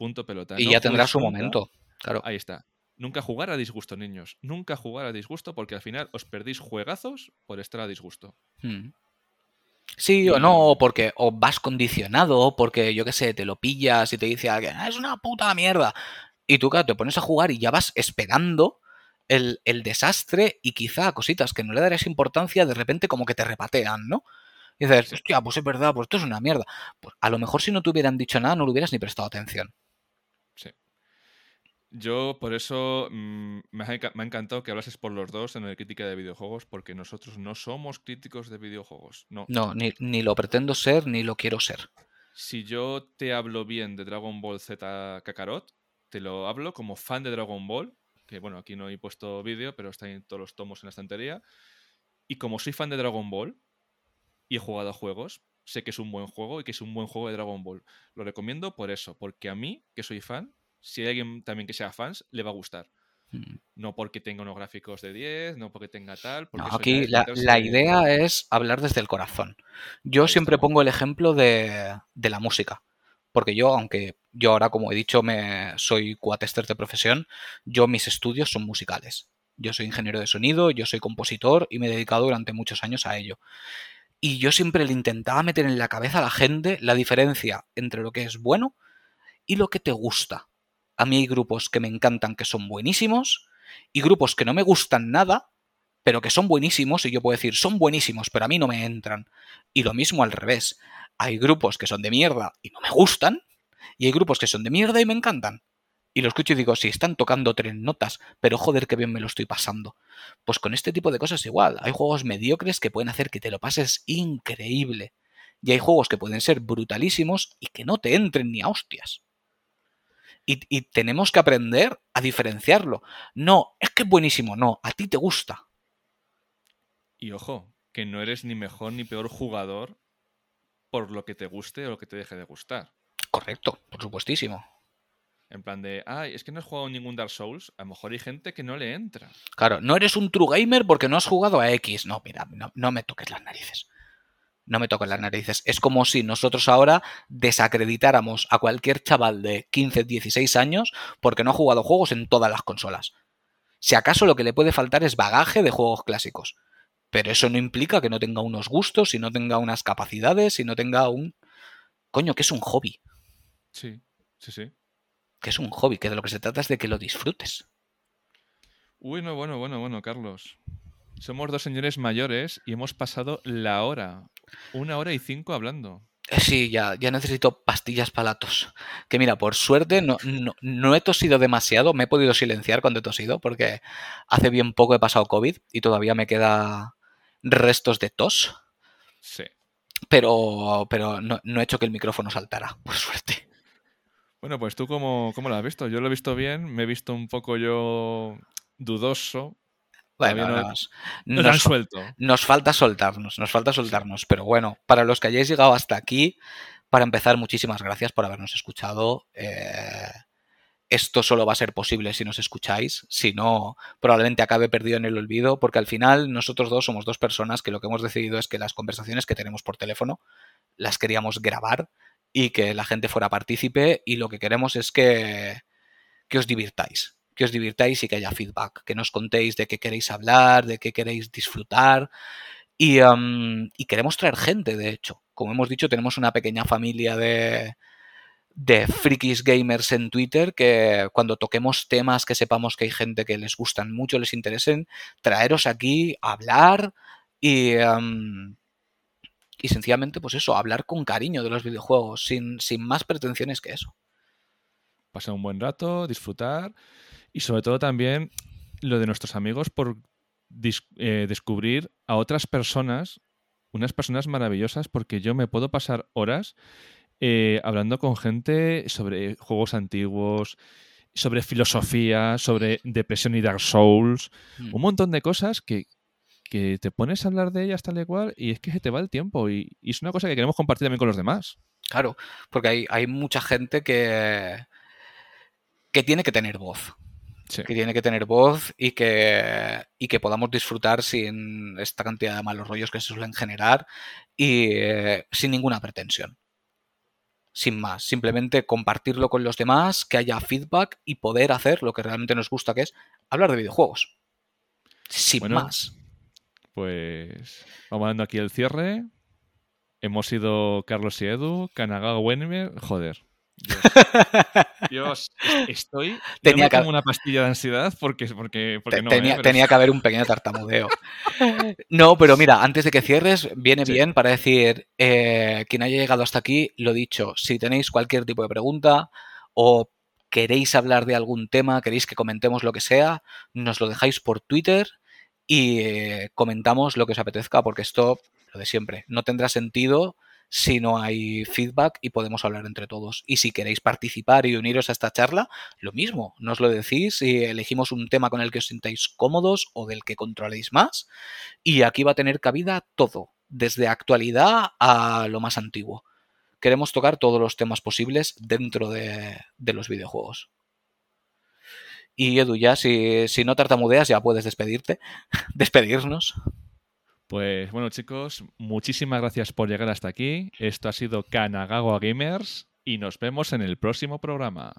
Speaker 2: Punto pelota.
Speaker 1: Y ya tendrá su momento. Claro.
Speaker 2: Ahí está. Nunca jugar a disgusto, niños. Nunca jugar a disgusto porque al final os perdéis juegazos por estar a disgusto. Hmm.
Speaker 1: Sí o no, porque o vas condicionado, porque yo qué sé, te lo pillas y te dice alguien, ah, es una puta mierda. Y tú, claro, te pones a jugar y ya vas esperando el, desastre y quizá cositas que no le darías importancia, de repente como que te repatean, ¿no? Y dices, hostia, pues es verdad, pues esto es una mierda. Pues a lo mejor si no te hubieran dicho nada, no le hubieras ni prestado atención.
Speaker 2: Yo por eso mm, me, ha, encantado que hablases por los dos en el crítica de videojuegos, porque nosotros no somos críticos de videojuegos. No,
Speaker 1: no ni, ni lo pretendo ser, ni lo quiero ser.
Speaker 2: Si yo te hablo bien de Dragon Ball Z Kakarot, te lo hablo como fan de Dragon Ball que bueno, aquí no he puesto vídeo, pero están todos los tomos en la estantería. Y como soy fan de Dragon Ball y he jugado a juegos, sé que es un buen juego y que es un buen juego de Dragon Ball. Lo recomiendo por eso, porque a mí, que soy fan, si hay alguien también que sea fans, le va a gustar. Mm. No porque tenga unos gráficos de 10, no porque tenga tal.
Speaker 1: aquí la, idea es hablar desde el corazón. Yo siempre pongo el ejemplo de, de la música. Porque yo, aunque yo ahora, como he dicho, me soy cuatester de profesión, yo mis estudios son musicales. Yo soy ingeniero de sonido, yo soy compositor y me he dedicado durante muchos años a ello. Y yo siempre le intentaba meter en la cabeza a la gente la diferencia entre lo que es bueno y lo que te gusta. A mí hay grupos que me encantan que son buenísimos y grupos que no me gustan nada, pero que son buenísimos y yo puedo decir, son buenísimos, pero a mí no me entran. Y lo mismo al revés hay grupos que son de mierda y no me gustan, y hay grupos que son de mierda y me encantan. Y lo escucho y digo, sí, están tocando tres notas, pero joder, qué bien me lo estoy pasando. Pues con este tipo de cosas igual. Hay juegos mediocres que pueden hacer que te lo pases increíble. Y hay juegos que pueden ser brutalísimos y que no te entren ni a hostias. Y, y tenemos que aprender a diferenciarlo. No, es que es buenísimo, no, a ti te gusta.
Speaker 2: Y ojo, que no eres ni mejor ni peor jugador por lo que te guste o lo que te deje de gustar.
Speaker 1: Correcto, por supuestísimo.
Speaker 2: En plan de, ay, es que no has jugado ningún Dark Souls. A lo mejor hay gente que no le entra.
Speaker 1: Claro, no eres un true gamer porque no has jugado a X. No, mira, no, me toques las narices. No me toquen las narices. Es como si nosotros ahora desacreditáramos a cualquier chaval de 15, 16 años porque no ha jugado juegos en todas las consolas. Si acaso lo que le puede faltar es bagaje de juegos clásicos. Pero eso no implica que no tenga unos gustos, y no tenga unas capacidades, y no tenga un... Coño, que es un hobby.
Speaker 2: Sí, sí, sí.
Speaker 1: Que es un hobby, que de lo que se trata es de que lo disfrutes.
Speaker 2: Bueno, bueno, bueno, bueno, Carlos. Somos dos señores mayores y hemos pasado la hora. Una hora y cinco hablando.
Speaker 1: Eh, sí, ya, ya necesito pastillas palatos. Que mira, por suerte no, no, he tosido demasiado, me he podido silenciar cuando he tosido, porque hace bien poco he pasado COVID y todavía me queda restos de tos.
Speaker 2: Sí.
Speaker 1: Pero, pero no, he hecho que el micrófono saltara, por suerte.
Speaker 2: Bueno, pues tú cómo, cómo lo has visto. Yo lo he visto bien, me he visto un poco yo dudoso,
Speaker 1: bueno, nos, suelto. nos falta soltarnos, nos falta soltarnos. Pero bueno, para los que hayáis llegado hasta aquí, para empezar, muchísimas gracias por habernos escuchado. Eh, esto solo va a ser posible si nos escucháis, si no, probablemente acabe perdido en el olvido, porque al final nosotros dos somos dos personas que lo que hemos decidido es que las conversaciones que tenemos por teléfono las queríamos grabar y que la gente fuera partícipe y lo que queremos es que, que os divirtáis que os divirtáis y que haya feedback, que nos contéis de qué queréis hablar, de qué queréis disfrutar. Y, queremos traer gente, de hecho. Como hemos dicho, tenemos una pequeña familia de, frikis gamers en Twitter que cuando toquemos temas que sepamos que hay gente que les gustan mucho, les interesen, traeros aquí hablar y, y sencillamente, pues eso, hablar con cariño de los videojuegos, sin, sin más pretensiones que eso.
Speaker 2: Pasar un buen rato, disfrutar y sobre todo también lo de nuestros amigos por eh, descubrir a otras personas, unas personas maravillosas, porque yo me puedo pasar horas eh, hablando con gente sobre juegos antiguos, sobre filosofía, sobre depresión y Dark Souls, mm. un montón de cosas que, te pones a hablar de ellas tal y cual y es que se te va el tiempo y, y, es una cosa que queremos compartir también con los demás.
Speaker 1: Claro, porque hay, hay mucha gente que, que tiene que tener voz que tiene que tener voz y que, y que podamos disfrutar sin esta cantidad de malos rollos que se suelen generar y eh, sin ninguna pretensión. Sin más, simplemente compartirlo con los demás, que haya feedback y poder hacer lo que realmente nos gusta, que es hablar de videojuegos. Sin más.
Speaker 2: Pues vamos dando aquí el cierre. Hemos sido Carlos y Edu, Kanagawa Wenmer. Joder, Dios, *laughs* estoy tenía como una pastilla de ansiedad porque, porque, no,
Speaker 1: tenía, ¿eh? tenía, que haber un pequeño tartamudeo. No, pero mira, antes de que cierres, viene bien para decir, eh, quien haya llegado hasta aquí, lo dicho, si tenéis cualquier tipo de pregunta o queréis hablar de algún tema, queréis que comentemos lo que sea, nos lo dejáis por Twitter y eh, comentamos lo que os apetezca, porque esto, lo de siempre, no tendrá sentido si no hay feedback y podemos hablar entre todos. Y si queréis participar y uniros a esta charla, lo mismo, nos lo decís y elegimos un tema con el que os sintáis cómodos o del que controléis más. Y aquí va a tener cabida todo, desde actualidad a lo más antiguo. Queremos tocar todos los temas posibles dentro de, los videojuegos. Y Edu, ya si, si no tartamudeas, ya puedes despedirte, *laughs* despedirnos.
Speaker 2: Pues bueno, chicos, muchísimas gracias por llegar hasta aquí. Esto ha sido Kanagawa Gamers y nos vemos en el próximo programa.